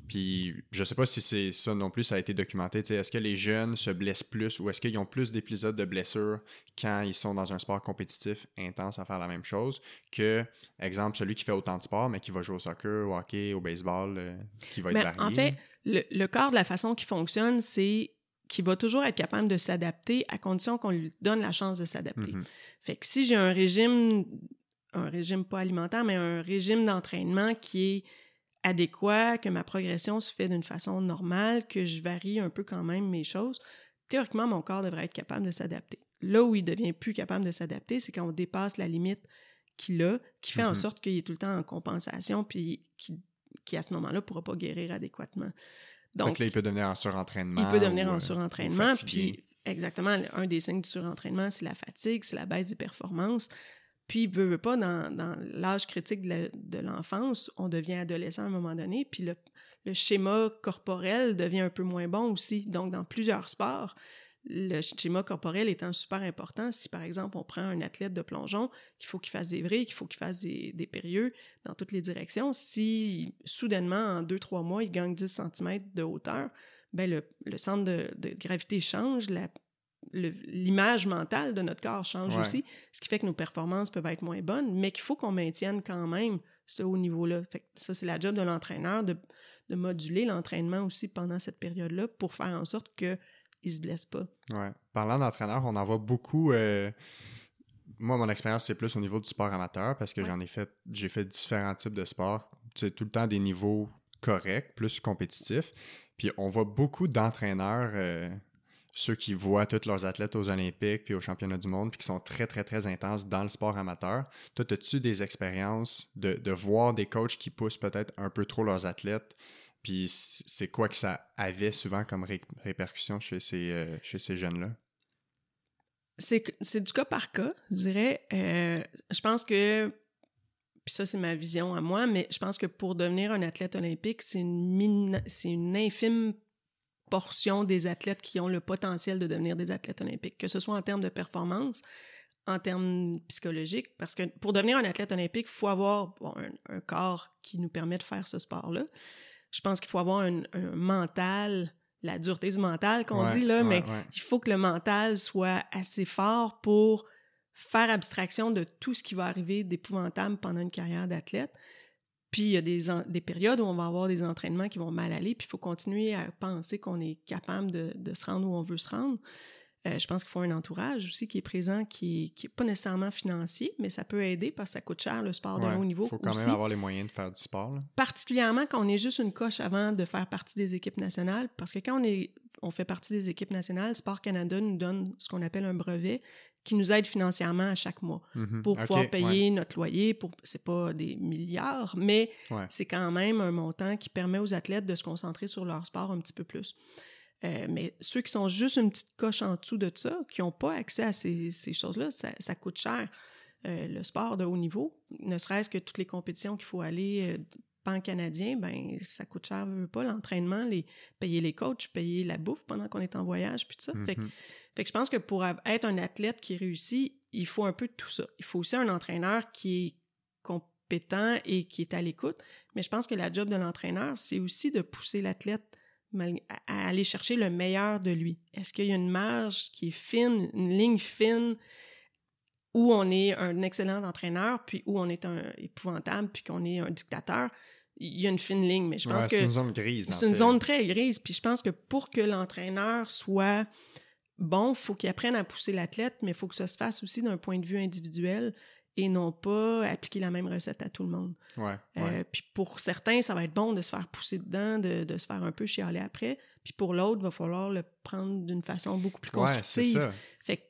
Puis je sais pas si c'est ça non plus, ça a été documenté. Est-ce que les jeunes se blessent plus ou est-ce qu'ils ont plus d'épisodes de blessures quand ils sont dans un sport compétitif intense à faire la même chose que, exemple, celui qui fait autant de sport mais qui va jouer au soccer, au hockey, au baseball, euh, qui va être varié? En fait, le, corps de la façon qu'il fonctionne, c'est qu'il va toujours être capable de s'adapter à condition qu'on lui donne la chance de s'adapter. Mhm. Fait que si j'ai un régime un régime pas alimentaire, mais un régime d'entraînement qui est adéquat, que ma progression se fait d'une façon normale, que je varie un peu quand même mes choses, théoriquement, mon corps devrait être capable de s'adapter. Là où il devient plus capable de s'adapter, c'est quand on dépasse la limite qu'il a, qui fait en Mhm. sorte qu'il est tout le temps en compensation, puis qui, à ce moment-là, ne pourra pas guérir adéquatement. Donc Donc, là, il peut devenir en surentraînement. il peut devenir ou, en euh, surentraînement. Puis, exactement, un des signes du surentraînement, c'est la fatigue, c'est la baisse des performances. Puis, veut, veut pas, dans, l'âge critique de l'enfance, on devient adolescent à un moment donné, puis le, le schéma corporel devient un peu moins bon aussi. Donc, dans plusieurs sports, le schéma corporel étant super important, si par exemple on prend un athlète de plongeon, qu'il faut qu'il fasse des vrilles, qu'il faut qu'il fasse des, des périlleux dans toutes les directions, si soudainement en deux, trois mois, il gagne 10 cm de hauteur, ben le, centre de, de gravité change, la- l'image mentale de notre corps change Ouais. aussi, ce qui fait que nos performances peuvent être moins bonnes, mais qu'il faut qu'on maintienne quand même ce haut niveau-là. Ça, c'est la job de l'entraîneur de, de moduler l'entraînement aussi pendant cette période-là pour faire en sorte qu'il ne se blesse pas. Ouais. Parlant d'entraîneur, on en voit beaucoup. euh, Moi, mon expérience, c'est plus au niveau du sport amateur parce que Ouais. j'en ai fait, j'ai fait différents types de sports. C'est tout le temps des niveaux corrects, plus compétitifs. Puis on voit beaucoup d'entraîneurs, euh, ceux qui voient tous leurs athlètes aux Olympiques puis aux championnats du monde, puis qui sont très, très, très intenses dans le sport amateur. Toi, as-tu des expériences de, de voir des coachs qui poussent peut-être un peu trop leurs athlètes? Puis c'est quoi que ça avait souvent comme ré- répercussion chez ces, euh, ces jeunes-là? C'est du cas par cas, je dirais. Euh, je pense que, puis ça c'est ma vision à moi, mais je pense que pour devenir un athlète olympique, c'est une, une infime portion des athlètes qui ont le potentiel de devenir des athlètes olympiques, que ce soit en termes de performance, en termes psychologiques, parce que pour devenir un athlète olympique, il faut avoir bon, un, un corps qui nous permet de faire ce sport-là. Je pense qu'il faut avoir un, un mental, la dureté du mental qu'on Ouais, dit, là, ouais, mais ouais. il faut que le mental soit assez fort pour faire abstraction de tout ce qui va arriver d'épouvantable pendant une carrière d'athlète. Puis il y a des, périodes où on va avoir des entraînements qui vont mal aller, puis il faut continuer à penser qu'on est capable de, de se rendre où on veut se rendre. Euh, je pense qu'il faut un entourage aussi qui est présent, qui n'est pas nécessairement financier, mais ça peut aider parce que ça coûte cher le sport de haut niveau. faut quand aussi même avoir les moyens de faire du sport. là. particulièrement quand on est juste une coche avant de faire partie des équipes nationales, parce que quand on, est, on fait partie des équipes nationales, Sport Canada nous donne ce qu'on appelle un brevet qui nous aide financièrement à chaque mois Mhm. pour pouvoir ouais, payer notre loyer. Pour c'est pas des milliards, mais ouais. c'est quand même un montant qui permet aux athlètes de se concentrer sur leur sport un petit peu plus. Euh, mais ceux qui sont juste une petite coche en dessous de ça, qui n'ont pas accès à ces, ces choses-là, ça, ça coûte cher. Euh, le sport de haut niveau, ne serait-ce que toutes les compétitions qu'il faut aller, euh, pan-canadien, ben ça coûte cher, veut pas, l'entraînement, les, payer les coachs, payer la bouffe pendant qu'on est en voyage, puis tout ça. Fait, que- Mhm. fait que je pense que pour être un athlète qui réussit, il faut un peu de tout ça. Il faut aussi un entraîneur qui est compétent et qui est à l'écoute. Mais je pense que la job de l'entraîneur, c'est aussi de pousser l'athlète à aller chercher le meilleur de lui. Est-ce qu'il y a une marge qui est fine, une ligne fine, où on est un excellent entraîneur, puis où on est un épouvantable, puis qu'on est un dictateur? Il y a une fine ligne, mais je pense Ouais, que... c'est une zone grise. C'est une fait. zone très grise. Puis je pense que pour que l'entraîneur soit bon, il faut qu'il apprenne à pousser l'athlète, mais il faut que ça se fasse aussi d'un point de vue individuel et non pas appliquer la même recette à tout le monde. Ouais, Euh, ouais. puis pour certains, ça va être bon de se faire pousser dedans, de, de se faire un peu chialer après. Puis pour l'autre, il va falloir le prendre d'une façon beaucoup plus Ouais, c'est constructive. ça. Fait que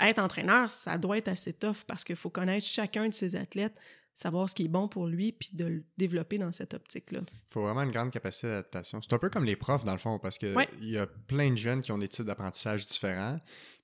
être entraîneur, ça doit être assez tough parce qu'il faut connaître chacun de ses athlètes, savoir ce qui est bon pour lui, puis de le développer dans cette optique-là. Il faut vraiment une grande capacité d'adaptation. C'est un peu comme les profs, dans le fond, parce qu'il Ouais. y a plein de jeunes qui ont des types d'apprentissage différents.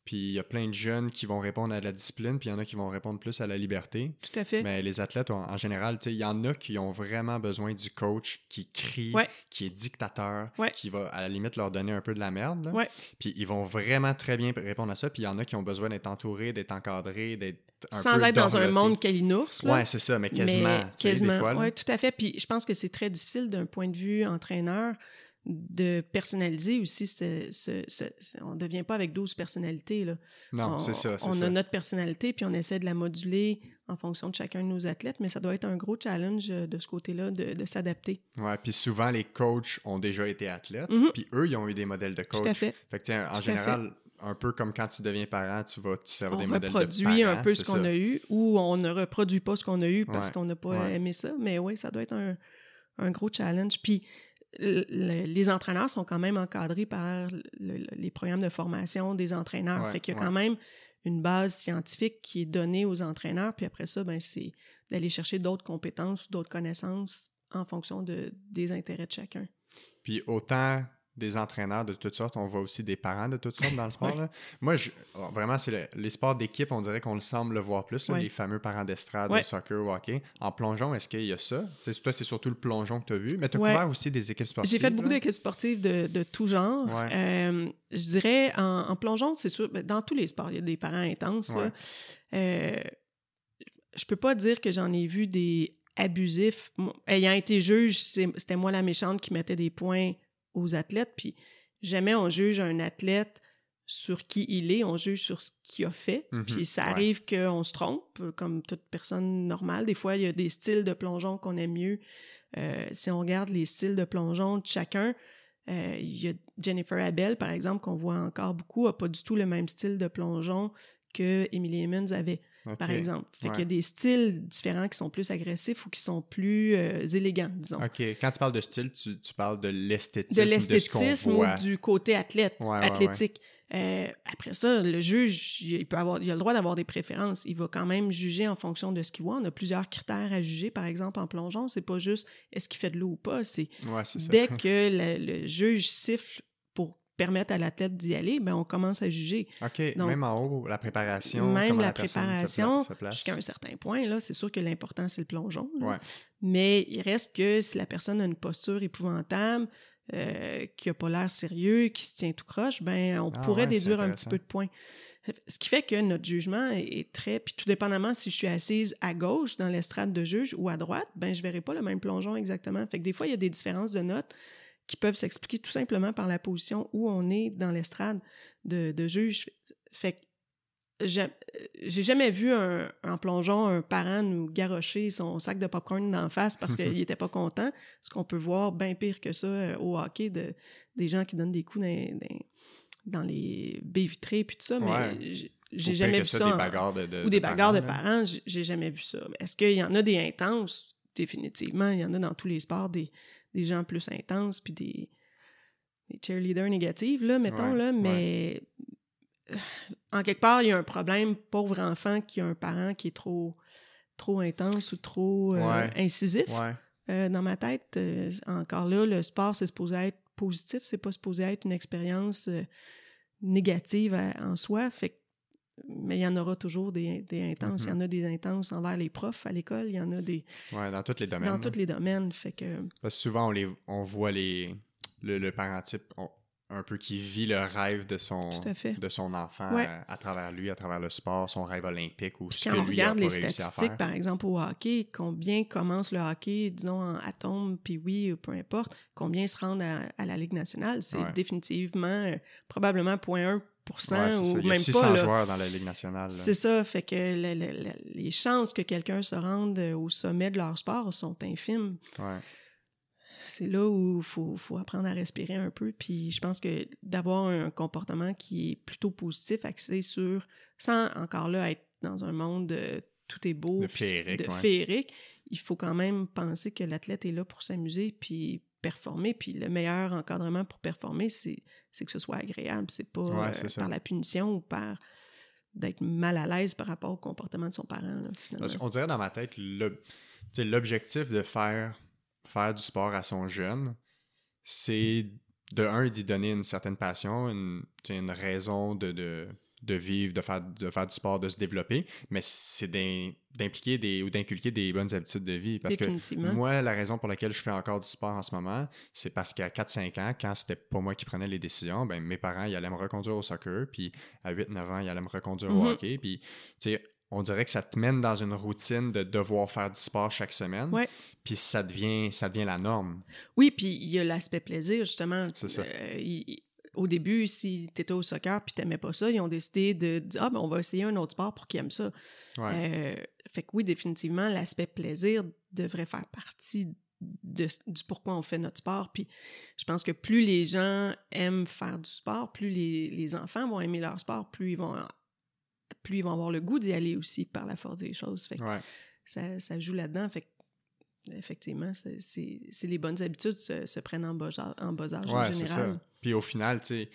Puis il y a plein de jeunes qui vont répondre à la discipline, puis il y en a qui vont répondre plus à la liberté. Tout à fait. Mais les athlètes, en, en général, il y en a qui ont vraiment besoin du coach qui crie, Ouais. qui est dictateur, Ouais. qui va à la limite leur donner un peu de la merde. Ouais. Puis ils vont vraiment très bien répondre à ça. Puis il y en a qui ont besoin d'être entourés, d'être encadrés, d'être un Sans peu être dans un monde calinours. Là. Ouais, c'est ça, mais quasiment. Mais quasiment. Des fois, là. tout à fait. Puis je pense que c'est très difficile d'un point de vue entraîneur de personnaliser aussi. ce- ce- ce- ce- on ne devient pas avec 12 personnalités. Là. Non, on, c'est ça. On ça. a notre personnalité, puis on essaie de la moduler en fonction de chacun de nos athlètes, mais ça doit être un gros challenge euh, de ce côté-là, de, de s'adapter. Ouais, puis souvent les coachs ont déjà été athlètes, Mhm. puis eux ils ont eu des modèles de coach. Tout à fait. Fait que tiens, en Tout général, un peu comme quand tu deviens parent, tu vas te servir On des modèles de reproduit un peu ce qu'on a eu, ou on ne reproduit pas ce qu'on a eu parce Ouais, qu'on n'a pas ouais. aimé ça, mais oui, ça doit être un, un gros challenge. Puis les entraîneurs sont quand même encadrés par les programmes de formation des entraîneurs. fait qu'il y a quand même une base scientifique qui est donnée aux entraîneurs. Puis après ça, ben, c'est d'aller chercher d'autres compétences d'autres connaissances en fonction de, des intérêts de chacun. Puis autant des entraîneurs de toutes sortes, on voit aussi des parents de toutes sortes dans le sport. Moi, je, oh, vraiment, c'est les sports d'équipe, on dirait qu'on le semble le voir plus, les fameux parents d'estrade, au soccer, au hockey. En plongeon, est-ce qu'il y a ça? toi, c'est surtout le plongeon que tu as vu, mais tu as couvert aussi des équipes sportives. J'ai fait beaucoup d'équipes sportives de, de, tout genre. Euh, je dirais, en, plongeon, c'est sûr, ben, dans tous les sports, il y a des parents intenses. Là. Euh, je peux pas dire que j'en ai vu des abusifs. Ayant été juge, c'était moi la méchante qui mettait des points aux athlètes. Puis jamais on juge un athlète sur qui il est, on juge sur ce qu'il a fait. Mhm. puis ça arrive qu'on se trompe, comme toute personne normale. Des fois, il y a des styles de plongeon qu'on aime mieux. Euh, si on regarde les styles de plongeon de chacun, euh, il y a Jennifer Abel, par exemple, qu'on voit encore beaucoup, n'a pas du tout le même style de plongeon que Emily Emmons avait par exemple. Fait qu'il y a des styles différents qui sont plus agressifs ou qui sont plus euh, élégants, disons. OK. Quand tu parles de style, tu, parles de l'esthétisme. De l'esthétisme ou du côté athlète, athlétique. Euh, après ça, le juge, il, peut avoir, il a le droit d'avoir des préférences. Il va quand même juger en fonction de ce qu'il voit. On a plusieurs critères à juger. Par exemple, en plongeon, c'est pas juste est-ce qu'il fait de l'eau ou pas. C'est dès que le, juge siffle permettre à l'athlète d'y aller, ben on commence à juger. OK, même en haut, la préparation. Même la, préparation, jusqu'à un certain point, là, c'est sûr que l'important, c'est le plongeon. Mais il reste que si la personne a une posture épouvantable, euh, qui n'a pas l'air sérieux, qui se tient tout croche, ben on ah pourrait déduire un petit peu de points. Ce qui fait que notre jugement est très... Puis tout dépendamment si je suis assise à gauche dans l'estrade de juge ou à droite, ben je verrai pas le même plongeon exactement. Fait que des fois, il y a des différences de notes qui peuvent s'expliquer tout simplement par la position où on est dans l'estrade de, de, juge. Fait que j'ai jamais vu un, en plongeon un parent nous garrocher son sac de popcorn d'en face parce qu'il n'était pas content. Ce qu'on peut voir bien pire que ça euh, au hockey, de, des gens qui donnent des coups dans, dans, les baies vitrées puis tout ça, mais j'ai jamais vu ça. ou des bagarres de parents, j'ai jamais vu ça. Est-ce qu'il y en a des intenses? Définitivement, il y en a dans tous les sports des, des gens plus intenses, puis des, des cheerleaders négatives, là, mettons, là, mais euh, en quelque part, il y a un problème, pauvre enfant, qui a un parent qui est trop, trop intense ou trop euh, incisif. Euh, dans ma tête, encore là, le sport, c'est supposé être positif, c'est pas supposé être une expérience négative en soi. Fait mais il y en aura toujours des, des intenses. Il y en a des intenses envers les profs à l'école. Il y en a des. Oui, dans tous les domaines. Dans tous les domaines. Fait que... Parce que souvent, on, les, on voit les, le, le parent type un peu qui vit le rêve de son, de son enfant à, travers lui, à travers le sport, son rêve olympique ou ce que on regarde les statistiques, par exemple, au hockey, combien commence le hockey, disons, en atome, puis oui, peu importe, combien se rendent à, la Ligue nationale, c'est définitivement, euh, probablement 0.1 ouais, ou Il y a 600 joueurs dans la Ligue nationale. C'est ça, fait que les chances que quelqu'un se rende euh, au sommet de leur sport sont infimes. Ouais. C'est là où il faut, faut, apprendre à respirer un peu. Puis je pense que d'avoir un comportement qui est plutôt positif, axé sur, sans encore là être dans un monde de tout est beau, de féerique, de féerique il faut quand même penser que l'athlète est là pour s'amuser puis performer. Puis le meilleur encadrement pour performer, c'est que ce soit agréable. C'est pas euh, par la punition ou par d'être mal à l'aise par rapport au comportement de son parent. On dirait dans ma tête, l'objectif de faire, faire du sport à son jeune, c'est de un, d'y donner une certaine passion, une, une raison de de vivre, de faire, de faire du sport, de se développer, mais c'est d'impliquer des, ou d'inculquer des bonnes habitudes de vie. Parce que moi, la raison pour laquelle je fais encore du sport en ce moment, c'est parce qu'à 4-5 ans, quand c'était pas moi qui prenais les décisions, ben, mes parents, ils allaient me reconduire au soccer, puis à 8-9 ans, ils allaient me reconduire au mm-hmm. hockey, puis on dirait que ça te mène dans une routine de devoir faire du sport chaque semaine. Puis ça devient, ça devient la norme. Oui, puis il y a l'aspect plaisir, justement. C'est ça. Euh, au début, si tu étais au soccer puis tu pas ça, ils ont décidé de dire Ah, ben, on va essayer un autre sport pour qu'ils aiment ça. Euh, fait que oui, définitivement, l'aspect plaisir devrait faire partie de, du pourquoi on fait notre sport. Puis je pense que plus les gens aiment faire du sport, plus les, enfants vont aimer leur sport, plus ils vont, plus ils vont avoir le goût d'y aller aussi par la force des choses. Fait que ça, ça, joue là-dedans. Fait effectivement, c'est- les bonnes habitudes se, se prennent en bas, âge- en bas âge en Ouais, général. ça. Puis au final, tu sais,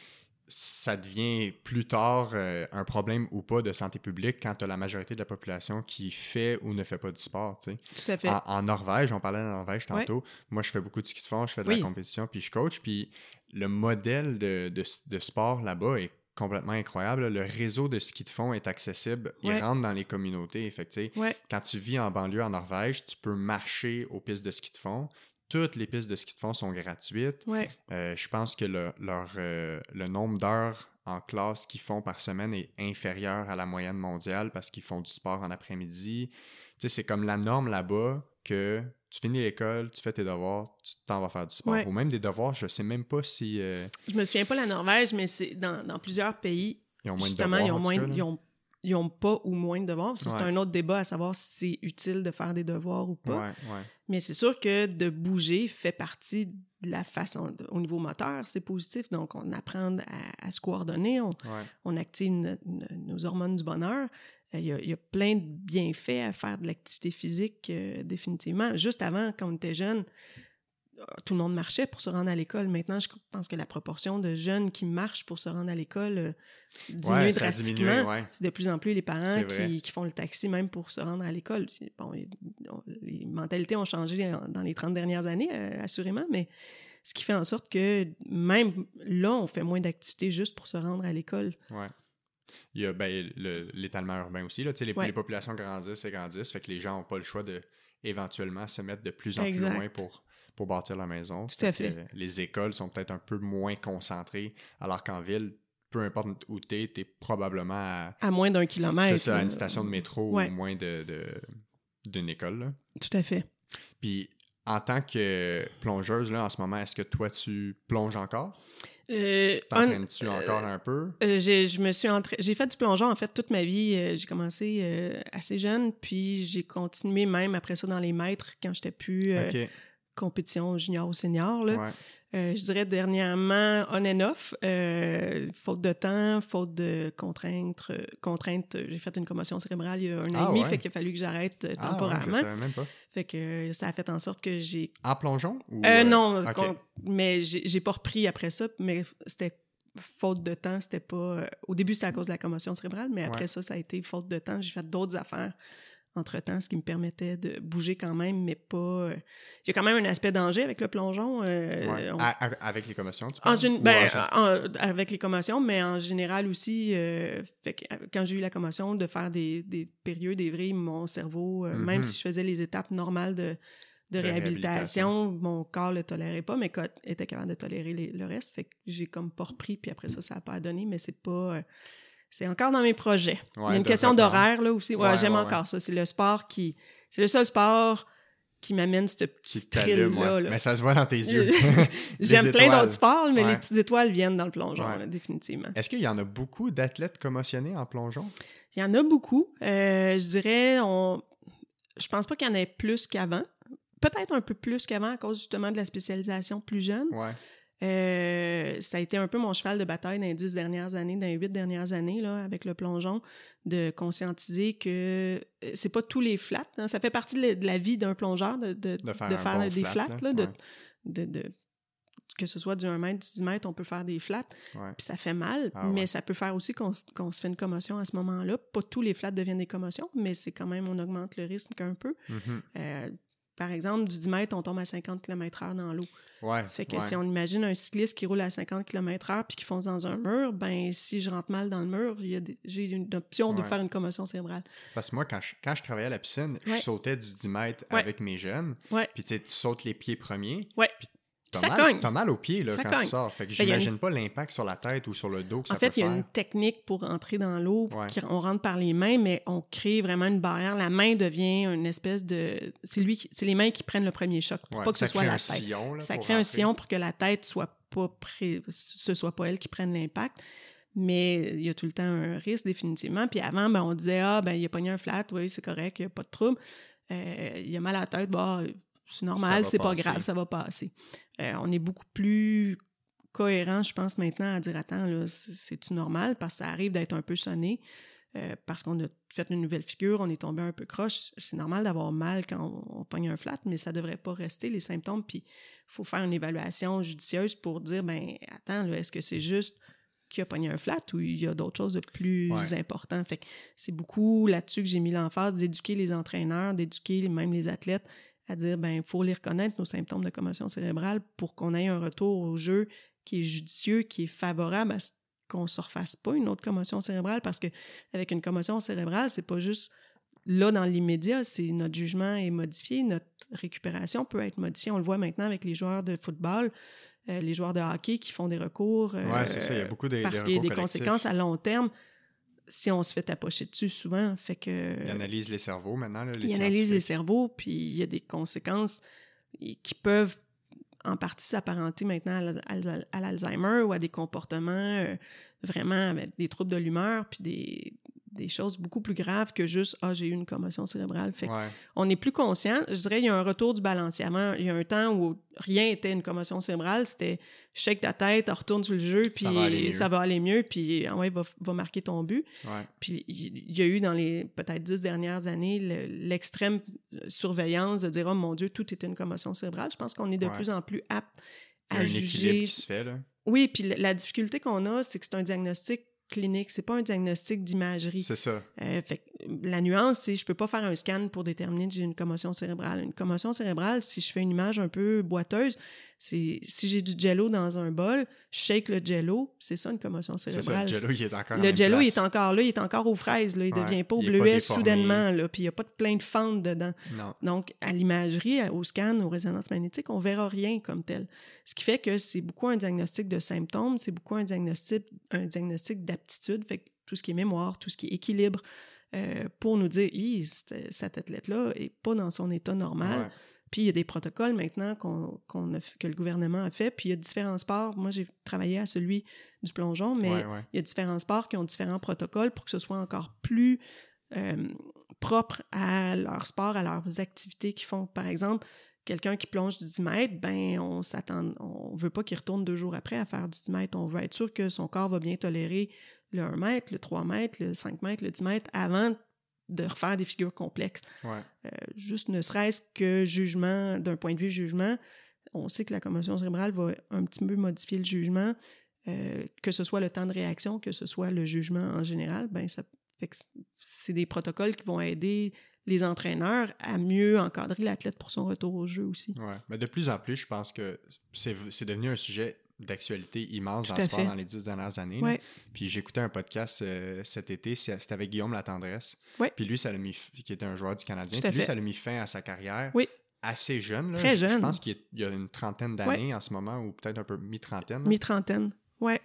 ça devient plus tard euh, un problème ou pas de santé publique quand tu as la majorité de la population qui fait ou ne fait pas du sport, tu sais. Tout à fait. En, en Norvège, on parlait de la Norvège Ouais. tantôt. Moi, je fais beaucoup de ski de fond, je fais de Oui. la compétition, puis je coach. Puis le modèle de, de, de sport là-bas est complètement incroyable. Le réseau de ski de fond est accessible. Il Ouais. rentre dans les communautés. Fait que, Ouais. quand tu vis en banlieue en Norvège, tu peux marcher aux pistes de ski de fond. Toutes les pistes de ski de fond sont gratuites. Ouais. Euh, je pense que le, leur, euh, le nombre d'heures en classe qu'ils font par semaine est inférieur à la moyenne mondiale parce qu'ils font du sport en après-midi. C'est comme la norme là-bas que tu finis l'école, tu fais tes devoirs, tu t'en vas faire du sport. Ouais. Ou même des devoirs, je sais même pas si euh, Je me souviens pas la Norvège, mais c'est dans, dans plusieurs pays, ils ont moins justement, de ils ont, moins, cas, ils, ont, ils ont pas ou moins de devoirs. C'est un autre débat à savoir si c'est utile de faire des devoirs ou pas. Ouais. Mais c'est sûr que de bouger fait partie de la façon, au niveau moteur, c'est positif. Donc, on apprend à, à se coordonner, on, on active no- no- nos hormones du bonheur. Il y, a, il y a plein de bienfaits à faire de l'activité physique, euh, définitivement. Juste avant, quand on était jeune, euh, tout le monde marchait pour se rendre à l'école. Maintenant, je pense que la proportion de jeunes qui marchent pour se rendre à l'école euh, diminue Ouais, drastiquement. diminué, ouais. C'est de plus en plus les parents qui, qui font le taxi même pour se rendre à l'école. Bon, les, mentalités ont changé dans les 30 dernières années, euh, assurément, mais ce qui fait en sorte que même là, on fait moins d'activités juste pour se rendre à l'école. Ouais. Il y a ben, le- l'étalement urbain aussi. Là. Les, Ouais. les populations grandissent et grandissent, fait que les gens n'ont pas le choix de éventuellement se mettre de plus en Exact. plus loin pour, pour bâtir la maison. Tout à fait. les écoles sont peut-être un peu moins concentrées, alors qu'en ville, peu importe où tu es, tu es probablement à, À moins d'un kilomètre. c'est ça, à une station de métro Ouais. ou moins de, de- d'une école. là. Tout à fait. Puis en tant que plongeuse, là, en ce moment, est-ce que toi, tu plonges encore? Euh, T'entraînes-tu encore un peu? euh, j'ai, je me suis entra- j'ai fait du plongeon en fait toute ma vie. Euh, j'ai commencé euh, assez jeune, puis j'ai continué même après ça dans les maîtres quand j'étais plus euh. Compétition junior ou senior. Là. Ouais. Euh, je dirais dernièrement on and off, euh, faute de temps, faute de contraintes. euh, contraintes j'ai fait une commotion cérébrale il y a un an Ah, et demi, ouais. fait qu'il a fallu que j'arrête Ah, ouais, temporairement. je même pas. fait que ça a fait en sorte que j'ai En plongeon? Ou, non, ok. con- mais j'ai pas repris après ça, mais c'était faute de temps, c'était pas... au début, c'était à cause de la commotion cérébrale, mais après Ouais. ça, ça a été faute de temps. J'ai fait d'autres affaires entre-temps, ce qui me permettait de bouger quand même, mais pas... euh, Il y a quand même un aspect danger avec le plongeon. euh, Ouais. on- À- à- avec les commotions, tu en gén- ben, en avec les commotions, mais en général aussi, euh, fait que, quand j'ai eu la commotion, de faire des, des périodes, des vrilles, mon cerveau, euh, même si je faisais les étapes normales de, de, réhabilitation, mon corps le tolérait pas, mais était capable de tolérer les- le reste. Fait que j'ai comme pas repris, puis après ça, ça n'a pas donné, mais c'est pas. euh, c'est encore dans mes projets. Il y a une question d'horaire, là aussi. Ouais, Ouais, j'aime ouais, encore ça. C'est le sport qui. C'est le seul sport qui m'amène ce Qui petit t'allume, thrill-là. ouais. là. Mais ça se voit dans tes yeux. J'aime plein d'autres sports, mais les petites étoiles viennent dans le plongeon, là, définitivement. Est-ce qu'il y en a beaucoup d'athlètes commotionnés en plongeon? Il y en a beaucoup. Euh, je dirais, on... je pense pas qu'il y en ait plus qu'avant. Peut-être un peu plus qu'avant à cause justement de la spécialisation plus jeune. Ouais. Euh, ça a été un peu mon cheval de bataille dans les dix dernières années, dans les huit dernières années, là, avec le plongeon, de conscientiser que euh, c'est pas tous les flats. hein. Ça fait partie de la, vie d'un plongeur de, de, De faire de un faire bon des flat, flats, là, de, Ouais. de- de- que ce soit du 1 mètre, du 10 mètres, on peut faire des flats. Ouais. Puis ça fait mal, Ah mais ouais. ça peut faire aussi qu'on se fait une commotion à ce moment-là. Pas tous les flats deviennent des commotions, mais c'est quand même, on augmente le risque un peu. Mhm. Euh, par exemple, du 10 mètres, on tombe à 50 km/h dans l'eau. Ouais. Fait que ouais. si on imagine un cycliste qui roule à 50 km/h puis qui fonce dans un mur, ben si je rentre mal dans le mur, j'ai une option de Ouais. faire une commotion cérébrale. Parce que moi, quand je, quand je travaillais à la piscine, je sautais du 10 mètres avec mes jeunes. Puis tu sautes les pieds premiers. Puis Ça t'as mal, cogne. T'as mal aux pieds là, Ça quand cogne. tu sors. Fait que Ben, une- j'imagine pas l'impact sur la tête ou sur le dos que En ça fait, peut il y a une technique pour entrer dans l'eau. Ouais. On rentre par les mains, mais on crée vraiment une barrière. La main devient une espèce de. C'est lui, qui- c'est les mains qui prennent le premier choc pour Ouais. pas que ça ce soit la tête. sillon. là, ça crée un sillon pour que la tête soit pas pré... ce soit pas elle qui prenne l'impact. Mais il y a tout le temps un risque, définitivement. Puis avant, ben, on disait Ah, ben, il a pogné un flat, oui, c'est correct, il n'y a pas de trouble. Euh, il a mal à la tête, bah, c'est normal, c'est pas grave, ça va passer. Euh, on est beaucoup plus cohérent, je pense, maintenant, à dire Attends, là, c'est- c'est-tu normal? Parce que ça arrive d'être un peu sonné. euh, parce qu'on a fait une nouvelle figure, on est tombé un peu croche. C'est normal d'avoir mal quand on, pogne un flat, mais ça devrait pas rester les symptômes. Puis il faut faire une évaluation judicieuse pour dire, ben attends, est-ce que c'est juste qu'il a pogné un flat ou il y a d'autres choses de plus importantes? Fait que c'est beaucoup là-dessus que j'ai mis l'emphase d'éduquer les entraîneurs, d'éduquer même les athlètes à dire, ben il faut les reconnaître, nos symptômes de commotion cérébrale, pour qu'on ait un retour au jeu qui est judicieux, qui est favorable à ce qu'on ne se refasse pas une autre commotion cérébrale parce que avec une commotion cérébrale, c'est pas juste là dans l'immédiat, c'est notre jugement est modifié, notre récupération peut être modifiée. On le voit maintenant avec les joueurs de football, euh, les joueurs de hockey qui font des recours. oui, c'est ça, il y a beaucoup de, Parce qu'il y a des conséquences à long terme si on se fait tapocher dessus souvent. Fait que. Ils analysent les cerveaux maintenant. Là, ils analysent les cerveaux, puis il y a des conséquences qui peuvent en partie s'apparenter maintenant à l'Alzheimer ou à des comportements euh, vraiment avec des troubles de l'humeur, puis des, des choses beaucoup plus graves que juste Ah, j'ai eu une commotion cérébrale. Fait on est plus conscient. Je dirais il y a un retour du balanciement. Il y a un temps où rien n'était une commotion cérébrale. C'était shake ta tête, retourne sur le jeu, puis ça va aller mieux, puis ah ouais, va, va marquer ton but. Puis il y a eu dans les peut-être dix dernières années l'extrême surveillance de dire Oh mon Dieu, tout est une commotion cérébrale. Je pense qu'on est de plus en plus apte à il y a un juger. Qui se fait, là. Oui, puis la difficulté qu'on a, c'est que c'est un diagnostic clinique, c'est pas un diagnostic d'imagerie. C'est ça. Euh, fait, la nuance, c'est je peux pas faire un scan pour déterminer que j'ai une commotion cérébrale. Une commotion cérébrale, si je fais une image un peu boiteuse, c'est si j'ai du jello dans un bol, je shake le jello, c'est ça une commotion cérébrale. Ça, le jello, il est encore Le jello, il est encore là, il est encore aux fraises, là, il ne devient pas au bleuet soudainement, là, puis il n'y a pas de plein de fentes dedans. Non. Donc, à l'imagerie, au scan, aux résonances magnétiques, on verra rien comme tel. Ce qui fait que c'est beaucoup un diagnostic de symptômes, c'est beaucoup un diagnostic, un diagnostic d'aptitude, fait que tout ce qui est mémoire, tout ce qui est équilibre, euh, pour nous dire, cette athlète-là n'est pas dans son état normal. Puis il y a des protocoles maintenant qu'on, que le gouvernement a fait. Puis il y a différents sports. Moi, j'ai travaillé à celui du plongeon, mais il y a différents sports qui ont différents protocoles pour que ce soit encore plus euh, propre à leur sport, à leurs activités qu'ils font. Par exemple, quelqu'un qui plonge du 10 mètres, ben on s'attend, on veut pas qu'il retourne deux jours après à faire du 10 mètres. On veut être sûr que son corps va bien tolérer le 1 mètre, le 3 mètres, le 5 mètres, le 10 mètres avant de refaire des figures complexes. Euh, juste ne serait-ce que jugement, d'un point de vue jugement, on sait que la commotion cérébrale va un petit peu modifier le jugement, euh, que ce soit le temps de réaction, que ce soit le jugement en général, ben ça fait c'est des protocoles qui vont aider les entraîneurs à mieux encadrer l'athlète pour son retour au jeu aussi. Oui, mais de plus en plus, je pense que c'est devenu un sujet d'actualité immense dans le sport dans les dix dernières années. Puis j'écoutais un podcast euh, cet été, c'était avec Guillaume Latendresse. Puis lui, ça l'a mis, qui était un joueur du Canadien. Puis lui, ça l'a mis fin à sa carrière. Assez jeune. Très jeune. Je pense qu'il y a une trentaine d'années en ce moment, ou peut-être un peu mi-trentaine. Mi-trentaine, ouais.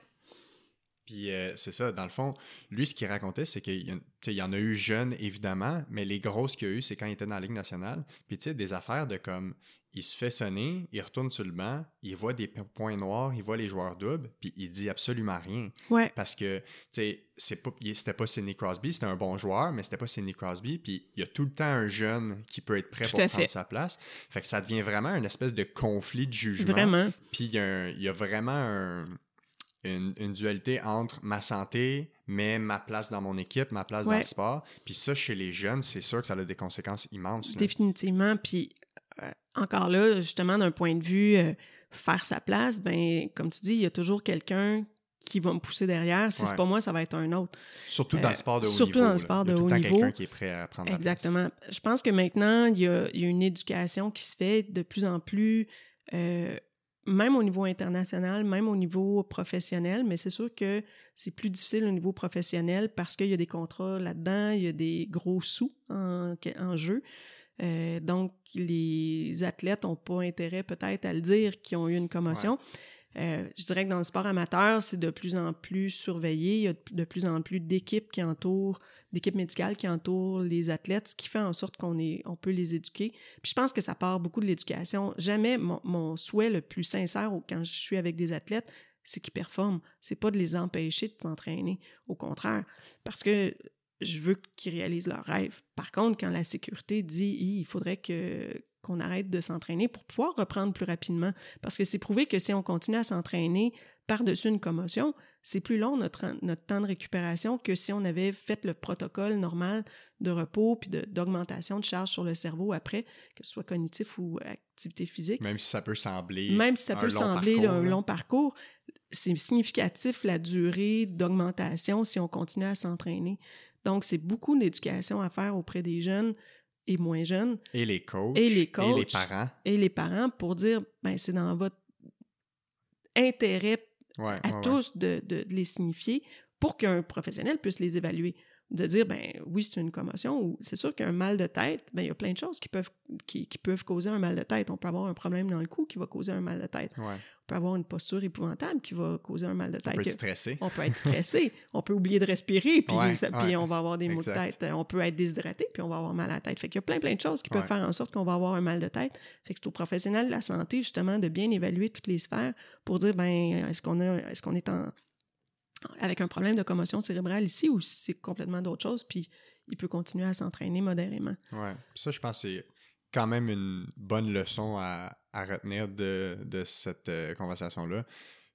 Puis euh, c'est ça, dans le fond, lui, ce qu'il racontait, c'est qu'il y, en a eu jeunes, évidemment, mais les grosses qu'il y a eu, c'est quand il était dans la Ligue nationale. Puis tu sais, des affaires de comme, il se fait sonner, il retourne sur le banc, il voit des points noirs, il voit les joueurs doubles, puis il dit absolument rien. Ouais. Parce que, tu sais, c'était pas Sidney Crosby, c'était un bon joueur, mais c'était pas Sidney Crosby, puis il y a tout le temps un jeune qui peut être prêt pour prendre sa place. Fait que ça devient vraiment une espèce de conflit de jugement. Vraiment. Puis il y, a vraiment un une, dualité entre ma santé, mais ma place dans mon équipe, ma place dans le sport. Puis ça, chez les jeunes, c'est sûr que ça a des conséquences immenses. Définitivement. Puis encore là, justement, d'un point de vue euh, faire sa place, ben comme tu dis, il y a toujours quelqu'un qui va me pousser derrière. Si c'est pas moi, ça va être un autre. Surtout dans le sport de haut surtout niveau. Surtout dans le sport de haut niveau. quelqu'un qui est prêt à prendre Exactement. Je pense que maintenant, il y, a, il y, a, une éducation qui se fait de plus en plus euh, même au niveau international, même au niveau professionnel, mais c'est sûr que c'est plus difficile au niveau professionnel parce qu'il y a des contrats là-dedans, il y a des gros sous en, jeu. Euh, donc, les athlètes n'ont pas intérêt peut-être à le dire qu'ils ont eu une commotion. Euh, je dirais que dans le sport amateur, c'est de plus en plus surveillé. Il y a de plus en plus d'équipes qui entourent, d'équipes médicales qui entourent les athlètes, ce qui fait en sorte qu'on est, on peut les éduquer. Puis je pense que ça part beaucoup de l'éducation. Jamais mon, souhait le plus sincère quand je suis avec des athlètes, c'est qu'ils performent. C'est pas de les empêcher de s'entraîner. Au contraire, parce que je veux qu'ils réalisent leurs rêves. Par contre, quand la sécurité dit il faudrait que qu'on arrête de s'entraîner pour pouvoir reprendre plus rapidement. Parce que c'est prouvé que si on continue à s'entraîner par-dessus une commotion, c'est plus long notre, notre temps de récupération que si on avait fait le protocole normal de repos puis d'augmentation de, charge sur le cerveau après, que ce soit cognitif ou activité physique. Même si ça peut sembler Même si ça peut sembler un long parcours, c'est significatif la durée d'augmentation si on continue à s'entraîner. Donc, c'est beaucoup d'éducation à faire auprès des jeunes et moins jeunes. Et les coachs. Et les coachs. Et les parents. Et les parents pour dire, ben, c'est dans votre intérêt à tous De, de, les signifier pour qu'un professionnel puisse les évaluer. De dire, ben oui, c'est une commotion, ou c'est sûr qu'un mal de tête, ben il y a plein de choses qui peuvent, qui, qui, peuvent causer un mal de tête. On peut avoir un problème dans le cou qui va causer un mal de tête. On peut avoir une posture épouvantable qui va causer un mal de tête. On peut être stressé. On peut être stressé. on peut oublier de respirer, puis, puis on va avoir des maux de tête. On peut être déshydraté, puis on va avoir mal à la tête. Fait qu'il y a plein, plein de choses qui peuvent faire en sorte qu'on va avoir un mal de tête. Fait que c'est au professionnel de la santé, justement, de bien évaluer toutes les sphères pour dire, ben est-ce qu'on a, est-ce qu'on est en avec un problème de commotion cérébrale ici ou c'est complètement d'autre chose, puis il peut continuer à s'entraîner modérément. Oui, ça, je pense que c'est quand même une bonne leçon à, retenir de, cette euh, conversation-là.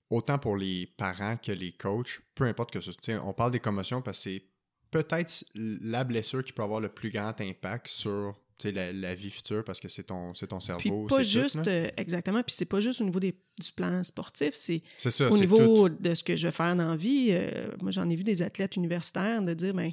Autant pour les parents que les coachs, peu importe que ce soit. On parle des commotions parce que c'est peut-être la blessure qui peut avoir le plus grand impact sur la, la, vie future parce que c'est ton, ton cerveau. Puis pas juste, euh, exactement, puis c'est pas juste au niveau des, du plan sportif, c'est au niveau de ce que je veux faire dans la vie. Euh, moi, j'en ai vu des athlètes universitaires de dire, ben,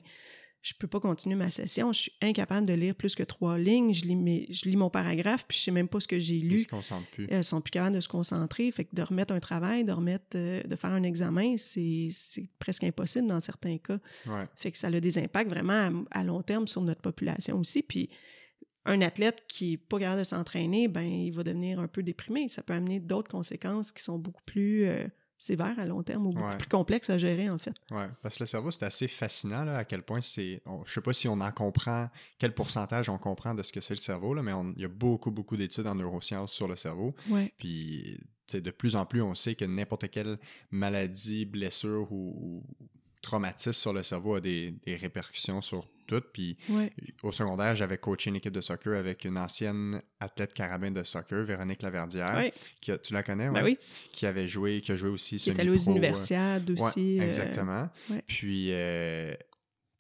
je peux pas continuer ma session, je suis incapable de lire plus que trois lignes, je lis, je lis mon paragraphe, puis je sais même pas ce que j'ai lu. Ils se concentrent plus. Ils sont plus capables de se concentrer, fait que de remettre un travail, de remettre, euh, de faire un examen, c'est presque impossible dans certains cas. Fait que ça a des impacts vraiment à, à long terme sur notre population aussi, puis un athlète qui n'est pas capable de s'entraîner, ben, il va devenir un peu déprimé. Ça peut amener d'autres conséquences qui sont beaucoup plus euh, sévères à long terme ou beaucoup plus complexes à gérer, en fait. Oui, parce que le cerveau, c'est assez fascinant là, à quel point c'est. Je ne sais pas si on en comprend, quel pourcentage on comprend de ce que c'est le cerveau, là, mais il y a beaucoup, beaucoup d'études en neurosciences sur le cerveau. Ouais. Puis, de plus en plus, on sait que n'importe quelle maladie, blessure ou, traumatisme sur le cerveau a des, des répercussions sur tout. Puis au secondaire, j'avais coaché une équipe de soccer avec une ancienne athlète carabine de soccer, Véronique Laverdière. Qui tu la connais, ben oui? Qui avait joué, qui a joué aussi Qui était aux universiades aussi. Euh, exactement. Puis, euh,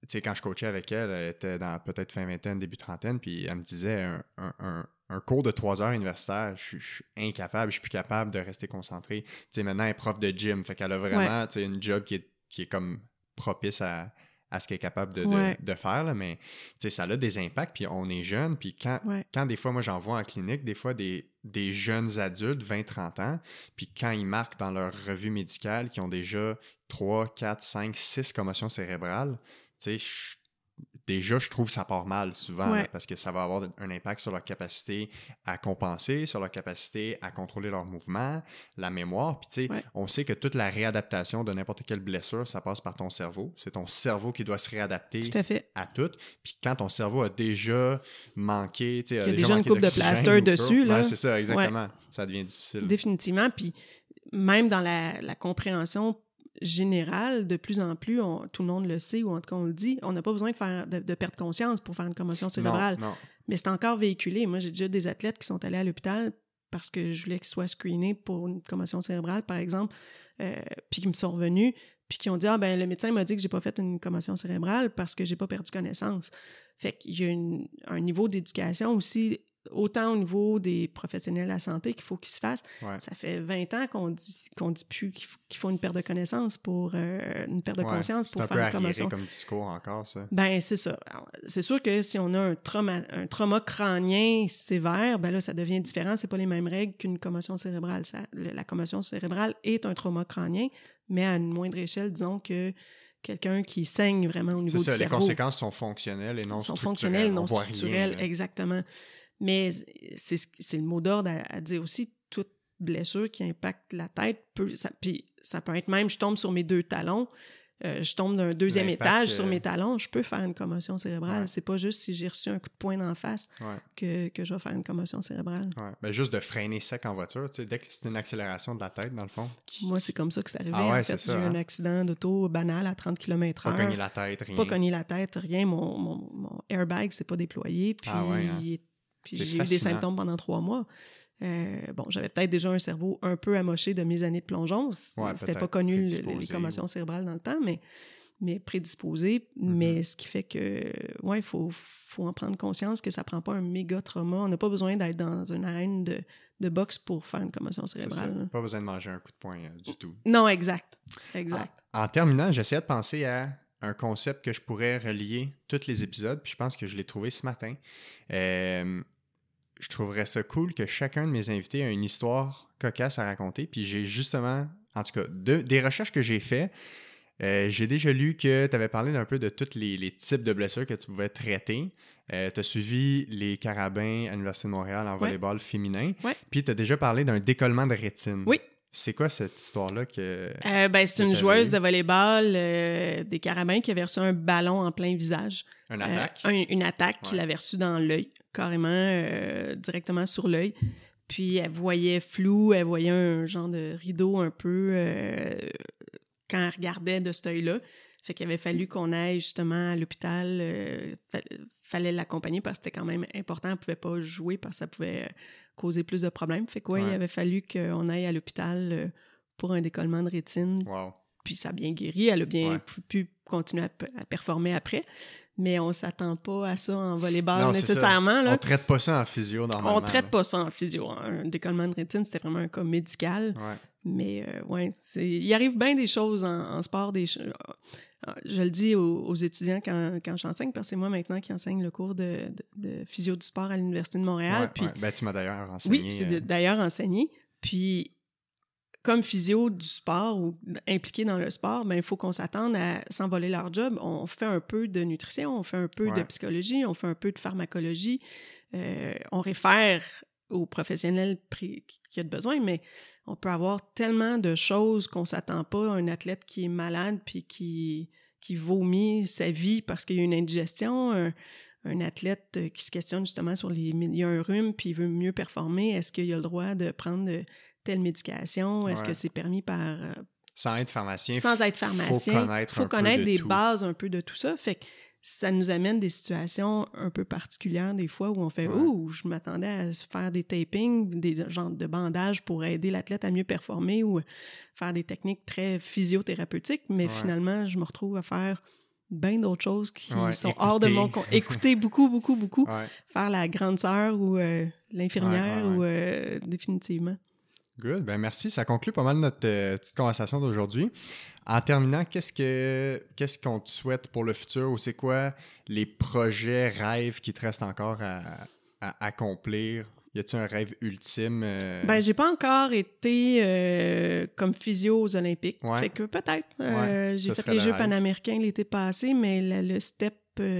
tu sais, quand je coachais avec elle, elle était dans peut-être fin vingtaine, début trentaine, puis elle me disait un, un, cours de trois heures universitaire, je suis, incapable, je suis plus capable de rester concentré. Tu sais, maintenant, elle est prof de gym, fait qu'elle a vraiment, tu sais, une job qui est, qui est comme propice à, à ce qu'elle est capable de, de, faire, là, mais ça a des impacts, puis on est jeune, puis quand, quand des fois, moi j'en vois en clinique, des fois des, des jeunes adultes, 20-30 ans, puis quand ils marquent dans leur revue médicale qu'ils ont déjà 3, 4, 5, 6 commotions cérébrales, tu sais, déjà, je trouve que ça part mal souvent parce que ça va avoir un impact sur leur capacité à compenser, sur leur capacité à contrôler leurs mouvements, la mémoire. Puis, tu sais, on sait que toute la réadaptation de n'importe quelle blessure, ça passe par ton cerveau. C'est ton cerveau qui doit se réadapter à, tout. Puis, quand ton cerveau a déjà manqué, tu sais, il y a déjà, une coupe de plaster dessus, là. c'est ça, exactement. Ça devient difficile. Définitivement. Puis, même dans la, la compréhension général, de plus en plus, tout le monde le sait, ou en tout cas on le dit, on n'a pas besoin de, faire, de, perdre conscience pour faire une commotion cérébrale. Mais c'est encore véhiculé. Moi, j'ai déjà des athlètes qui sont allés à l'hôpital parce que je voulais qu'ils soient screenés pour une commotion cérébrale, par exemple, euh, puis qui me sont revenus, puis qui ont dit Ah, ben le médecin m'a dit que j'ai pas fait une commotion cérébrale parce que j'ai pas perdu connaissance. Fait qu'il y a un niveau d'éducation aussi autant au niveau des professionnels de la santé qu'il faut qu'ils se fassent. Ça fait 20 ans qu'on dit qu'on dit plus qu'il faut, une perte de connaissance pour euh, une perte de conscience pour faire une commotion. comme discours encore ça. Ben c'est ça. C'est sûr que si on a un trauma un trauma crânien sévère, ben là ça devient différent, c'est pas les mêmes règles qu'une commotion cérébrale. Ça, la commotion cérébrale est un trauma crânien, mais à une moindre échelle, disons que quelqu'un qui saigne vraiment au niveau du cerveau. Les conséquences sont fonctionnelles et non sont fonctionnelles, non structurelles, exactement. Mais c'est le mot d'ordre à, dire aussi, toute blessure qui impacte la tête peut, ça, puis ça peut être même, je tombe sur mes deux talons, euh, je tombe d'un deuxième étage sur euh, mes talons, je peux faire une commotion cérébrale. C'est pas juste si j'ai reçu un coup de poing d'en face que, que, je vais faire une commotion cérébrale. Ouais. Ben, juste de freiner sec en voiture, tu sais, dès que c'est une accélération de la tête, dans le fond. Moi, c'est comme ça que c'est arrivé. Ah en fait, j'ai eu un hein. accident d'auto banal à 30 km/h. Pas cogné la tête, rien. Pas cogné la tête, rien. Mon, mon, mon airbag s'est pas déployé. Puis ah ouais, hein? Puis j'ai eu des symptômes pendant trois mois. Euh, bon, j'avais peut-être déjà un cerveau un peu amoché de mes années de plongeon. Ouais, C'était pas connu le- les commotions ou- cérébrales dans le temps, mais, mais prédisposé. Mais ce qui fait que, ouais, il faut, faut en prendre conscience que ça prend pas un méga trauma. On n'a pas besoin d'être dans une arène de, de boxe pour faire une commotion cérébrale. Pas besoin de manger un coup de poing euh, du tout. Non, exact. Exact. En, en terminant, j'essayais de penser à un concept que je pourrais relier tous les épisodes, puis je pense que je l'ai trouvé ce matin. Euh, je trouverais ça cool que chacun de mes invités a une histoire cocasse à raconter, puis j'ai justement, en tout cas, de- des recherches que j'ai fait, euh, j'ai déjà lu que tu avais parlé d'un peu de tous les, les types de blessures que tu pouvais traiter. tu as suivi les carabins à l'Université de Montréal en Ouais. volleyball féminin. Ouais. Puis tu as déjà parlé d'un décollement de rétine. Oui. C'est quoi cette histoire-là que. Euh, ben, c'est une joueuse eu. de volleyball euh, des Carabins qui avait reçu un ballon en plein visage. Une Euh, attaque? un- une attaque Ouais. qu'il avait reçue dans l'œil, carrément, euh, directement sur l'œil. Puis elle voyait flou, elle voyait un genre de rideau un peu euh, quand elle regardait de cet œil-là. Fait qu'il avait fallu qu'on aille justement à l'hôpital. euh, fa- fallait l'accompagner parce que c'était quand même important. Elle pouvait pas jouer parce que ça pouvait euh, causer plus de problèmes. Fait ouais, Ouais. il avait fallu qu'on aille à l'hôpital pour un décollement de rétine Wow. puis ça a bien guéri. Elle a bien Ouais. pu, pu continuer à performer après. Mais on s'attend pas à ça en volleyball nécessairement. On Là. traite pas ça en physio normalement. On traite là. pas ça en physio. Un décollement de rétine, c'était vraiment un cas médical. Ouais. Mais euh, ouais, c'est- il arrive bien des choses en, en sport. Des, euh, je le dis aux, aux étudiants quand, quand j'enseigne, parce que c'est moi maintenant qui enseigne le cours de, de- de physio du sport à l'Université de Montréal. Ouais, puis ouais. Ben, tu m'as d'ailleurs enseigné. oui, j'ai euh, d'ailleurs enseigné. Puis, comme physio du sport ou impliqué dans le sport, ben, il faut qu'on s'attende à s'envoler leur job. On fait un peu de nutrition, on fait un peu de psychologie, on fait un peu de pharmacologie. Euh, on réfère aux professionnels qui a de besoin, mais on peut avoir tellement de choses qu'on s'attend pas à un athlète qui est malade puis qui, qui vomit sa vie parce qu'il y a une indigestion. Un, un athlète euh, qui se questionne justement sur les... Il y a un rhume puis il veut mieux performer. Est-ce qu'il a le droit de prendre euh, telle médication? Est-ce Ouais. que c'est permis par... euh, Sans être pharmacien. sans être pharmacien? Faut connaître, faut un peu connaître de des tout. bases un peu de tout ça. Fait que ça nous amène des situations un peu particulières des fois où on fait Ouais. Ouh, je m'attendais à faire des tapings, des genres de bandages pour aider l'athlète à mieux performer ou faire des techniques très physiothérapeutiques, mais Ouais. finalement, je me retrouve à faire bien d'autres choses qui Ouais, sont hors de mon... con- Écouter beaucoup, beaucoup, beaucoup. Faire la grande sœur ou euh, l'infirmière ou euh, définitivement. Good. Ben merci. Ça conclut pas mal notre euh, petite conversation d'aujourd'hui. En terminant, qu'est-ce que qu'est-ce qu'on te souhaite pour le futur ou c'est quoi les projets, rêves qui te restent encore à, à accomplir? Y a-t-il un rêve ultime? euh, Ben, j'ai pas encore été euh, comme physio aux Olympiques. Ouais. Fait que peut-être. euh, Ouais, j'ai fait les le Jeux rêve. panaméricains l'été passé, mais la- le step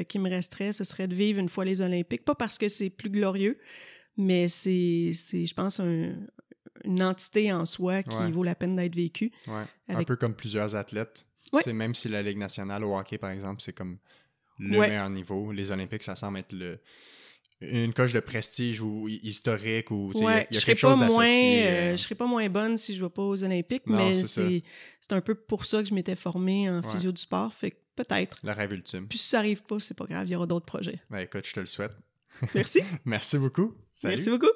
qui me resterait, ce serait de vivre une fois les Olympiques. Pas parce que c'est plus glorieux, mais c'est, c'est je pense, un- une entité en soi qui Ouais. vaut la peine d'être vécue. ouais. Un peu comme plusieurs athlètes. Ouais. Même si la Ligue nationale au hockey, par exemple, c'est comme le meilleur niveau, les Olympiques, ça semble être le une coche de prestige ou hi- historique ou il y a- y quelque chose d'associé. euh, euh, je serais pas moins bonne si je vais pas aux Olympiques, Non, mais c'est un peu pour ça que je m'étais formée en Ouais. physio du sport. Fait que peut-être. Le rêve ultime. Puis si ça arrive pas, c'est pas grave, il y aura d'autres projets. Ben, écoute, je te le souhaite. Merci. Merci beaucoup. Salut. Merci beaucoup.